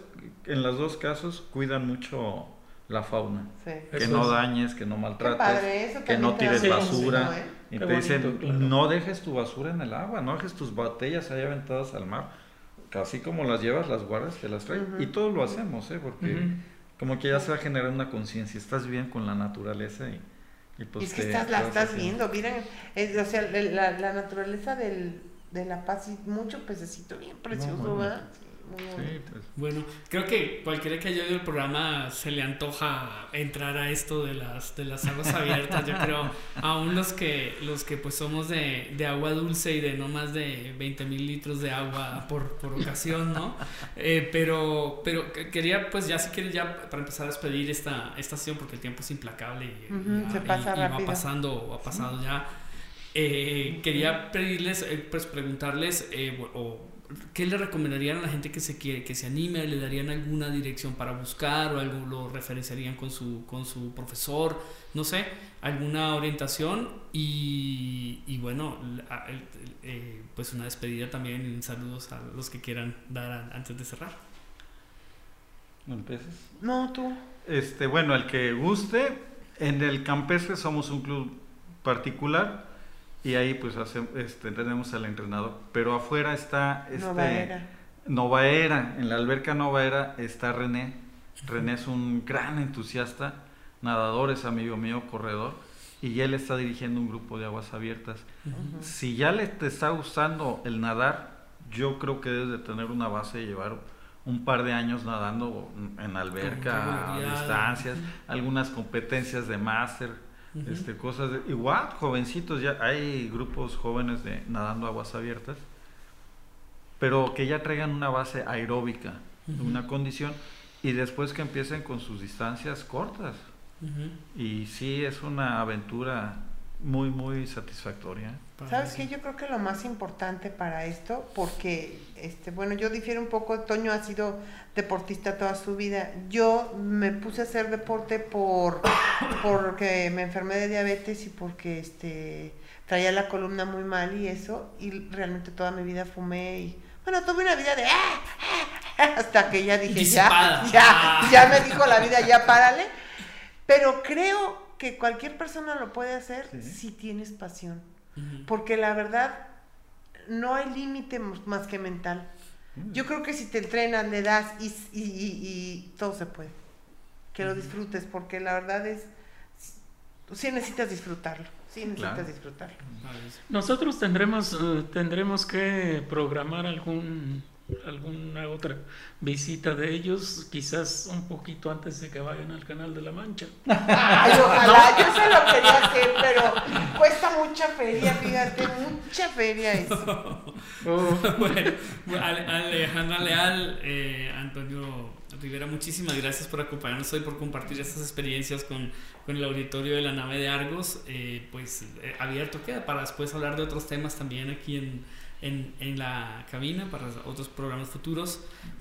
Speaker 4: en los dos casos cuidan mucho la fauna.
Speaker 5: Sí.
Speaker 4: Que
Speaker 6: Eso
Speaker 4: no
Speaker 6: es.
Speaker 4: dañes, que no maltrates,
Speaker 5: padre, eso
Speaker 4: que no tires basura.
Speaker 5: ¿eh?
Speaker 4: Y
Speaker 6: Qué
Speaker 4: te dicen,
Speaker 6: claro.
Speaker 4: no dejes tu basura en el agua, no dejes tus botellas ahí aventadas al mar. Así como las llevas, las guardas, te las traes.
Speaker 5: Ujú.
Speaker 4: Y todos lo hacemos, ¿eh? Porque
Speaker 6: Ujú.
Speaker 4: como que ya se va a generar una conciencia. Estás bien con la naturaleza y, y
Speaker 5: Y
Speaker 4: pues
Speaker 5: es que estás, la estás
Speaker 4: haciendo.
Speaker 5: viendo, miren, es- o sea, la, la naturaleza del, de La Paz y mucho pececito bien precioso,
Speaker 4: muy
Speaker 5: ¿verdad? Sí, muy
Speaker 4: Sí, pues.
Speaker 2: Bueno, creo que cualquiera que haya oído el programa se le antoja entrar a esto de las de las aguas abiertas. Yo creo, aún los que los que pues somos de, de agua dulce y de no más de 20 mil litros de agua por, por ocasión, ¿no? Eh, pero pero que- quería pues ya si quieres ya para empezar a despedir esta esta sesión porque el tiempo es implacable y,
Speaker 5: se pasa
Speaker 2: y- y va pasando o ha pasado ya. Eh, quería pedirles, eh, pues preguntarles, eh, o- o, ¿qué le recomendarían a la gente que se quiere, que se anime? ¿Le darían alguna dirección para buscar o algo lo referenciarían con su, con su profesor? No sé, alguna orientación y, y bueno, la- el- el- eh, pues una despedida también y saludos a los que quieran dar a- antes de cerrar.
Speaker 4: ¿No empiezas?
Speaker 5: No, tú.
Speaker 4: Este, bueno, el que guste, en el campestre somos un club particular y ahí pues hace- este, tenemos al entrenador. Pero afuera está este,
Speaker 5: Era.
Speaker 4: Novaera, en la alberca Novaera está René. René es un gran entusiasta, nadador, es amigo mío, corredor, y él está dirigiendo un grupo de aguas abiertas. Si ya le te está gustando el nadar, yo creo que debes de tener una base y llevar un par de años nadando en alberca, a distancias, algunas competencias de máster, Este, cosas de, igual, jovencitos, ya hay grupos jóvenes de nadando aguas abiertas, pero que ya traigan una base aeróbica, una condición, y después que empiecen con sus distancias cortas. Y sí, es una aventura muy, muy satisfactoria.
Speaker 5: ¿Sabes qué? Yo creo que lo más importante para esto, porque, este, bueno, yo difiero un poco, Toño ha sido deportista toda su vida. Yo me puse a hacer deporte por porque me enfermé de diabetes y porque este traía la columna muy mal y eso, y realmente toda mi vida fumé y bueno, tuve una vida de "Ah, ah, ah", hasta que ya dije,
Speaker 2: Disipada.
Speaker 5: ya, ya, ya me dijo la vida, ya párale. Pero creo que cualquier persona lo puede hacer
Speaker 4: Sí.
Speaker 5: si tienes pasión. Porque la verdad, no hay límite más que mental. Yo creo que si te entrenas, le das y, y- y- y todo se puede. Que lo disfrutes, porque la verdad es, sí necesitas disfrutarlo. Sí necesitas
Speaker 4: Claro.
Speaker 5: disfrutarlo.
Speaker 6: Nosotros tendremos, eh, tendremos que programar algún alguna otra visita de ellos, quizás un poquito antes de que vayan al Canal de la Mancha.
Speaker 5: Ay, ojalá, yo se lo quería hacer, pero cuesta mucha feria, fíjate, mucha feria eso.
Speaker 2: bueno, Alejandra Leal, eh, Antonio Rivera, muchísimas gracias por acompañarnos hoy, por compartir estas experiencias con, con el auditorio de la nave de Argos. Eh, pues eh, abierto queda para después hablar de otros temas también aquí en, en, en la cabina para otros programas futuros.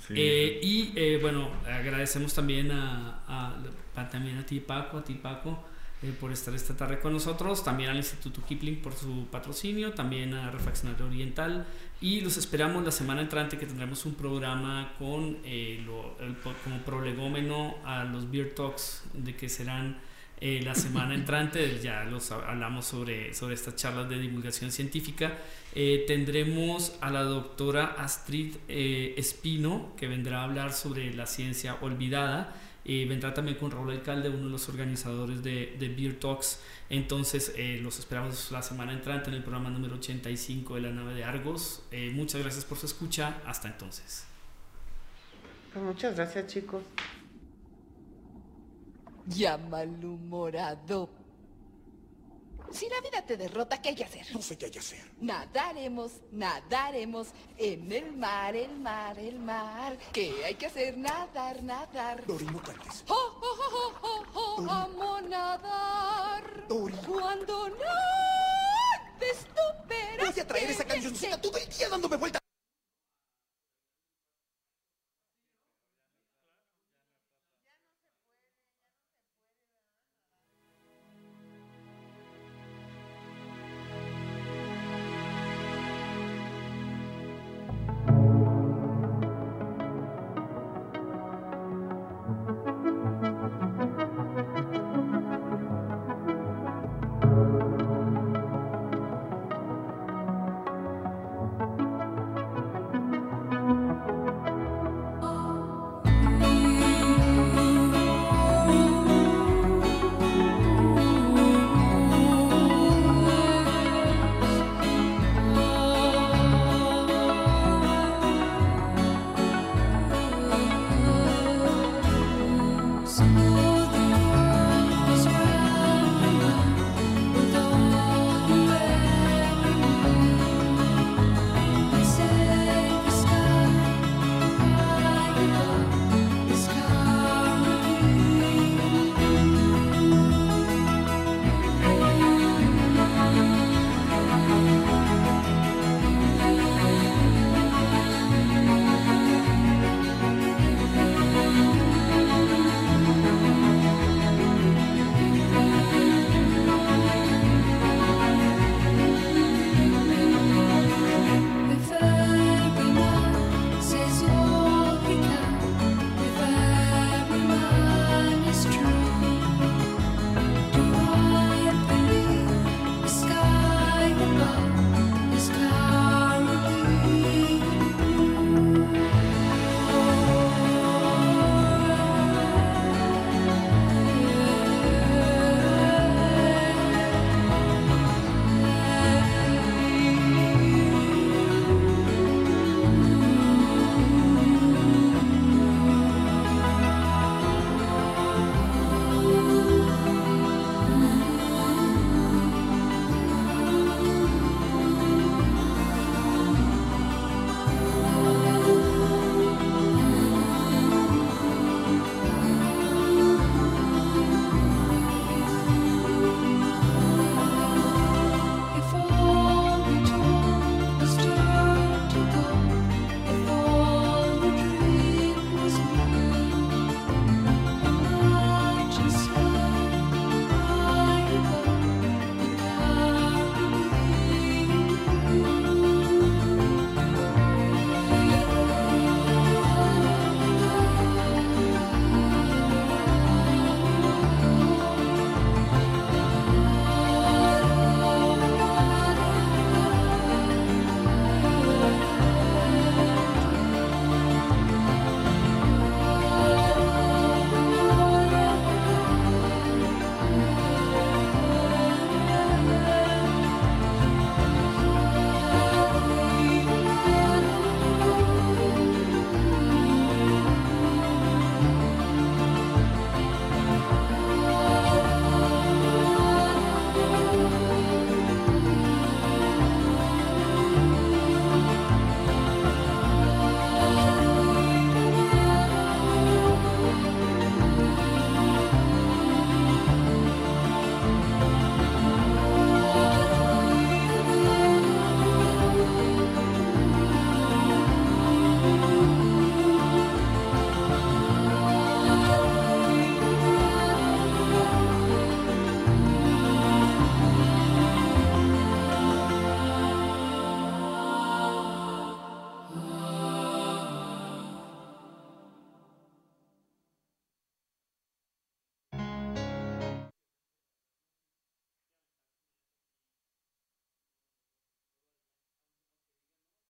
Speaker 2: Eh, y eh, bueno, agradecemos también a, a, también a ti Paco, a ti Paco. Eh, por estar esta tarde con nosotros, también al Instituto Kipling por su patrocinio, también a Refaccionario Oriental y los esperamos la semana entrante que tendremos un programa con lo, el, como prolegómeno a los Beer Talks de que serán eh, la semana entrante ya los hablamos sobre, sobre estas charlas de divulgación científica. Eh, tendremos a la doctora Astrid eh, Espino, que vendrá a hablar sobre la ciencia olvidada. vendrá también con Raúl Alcalde, uno de los organizadores de, de Beer Talks. Entonces, los esperamos la semana entrante en el programa número 85 de la nave de Argos. muchas gracias por su escucha. Hasta entonces.
Speaker 5: Pues muchas gracias, chicos
Speaker 8: ya malhumorado. Si la vida te derrota, ¿qué hay que hacer?
Speaker 9: No sé qué hay que hacer.
Speaker 8: Nadaremos, nadaremos en el mar, el mar, el mar. ¿Qué hay que hacer? Nadar, nadar.
Speaker 9: Dori, no cantes.
Speaker 8: ¡Oh, oh, oh, oh, oh! oh amo nadar.
Speaker 9: Dori.
Speaker 8: Cuando nades tú verás
Speaker 9: Voy a traer esa cancioncita todo el día dándome vueltas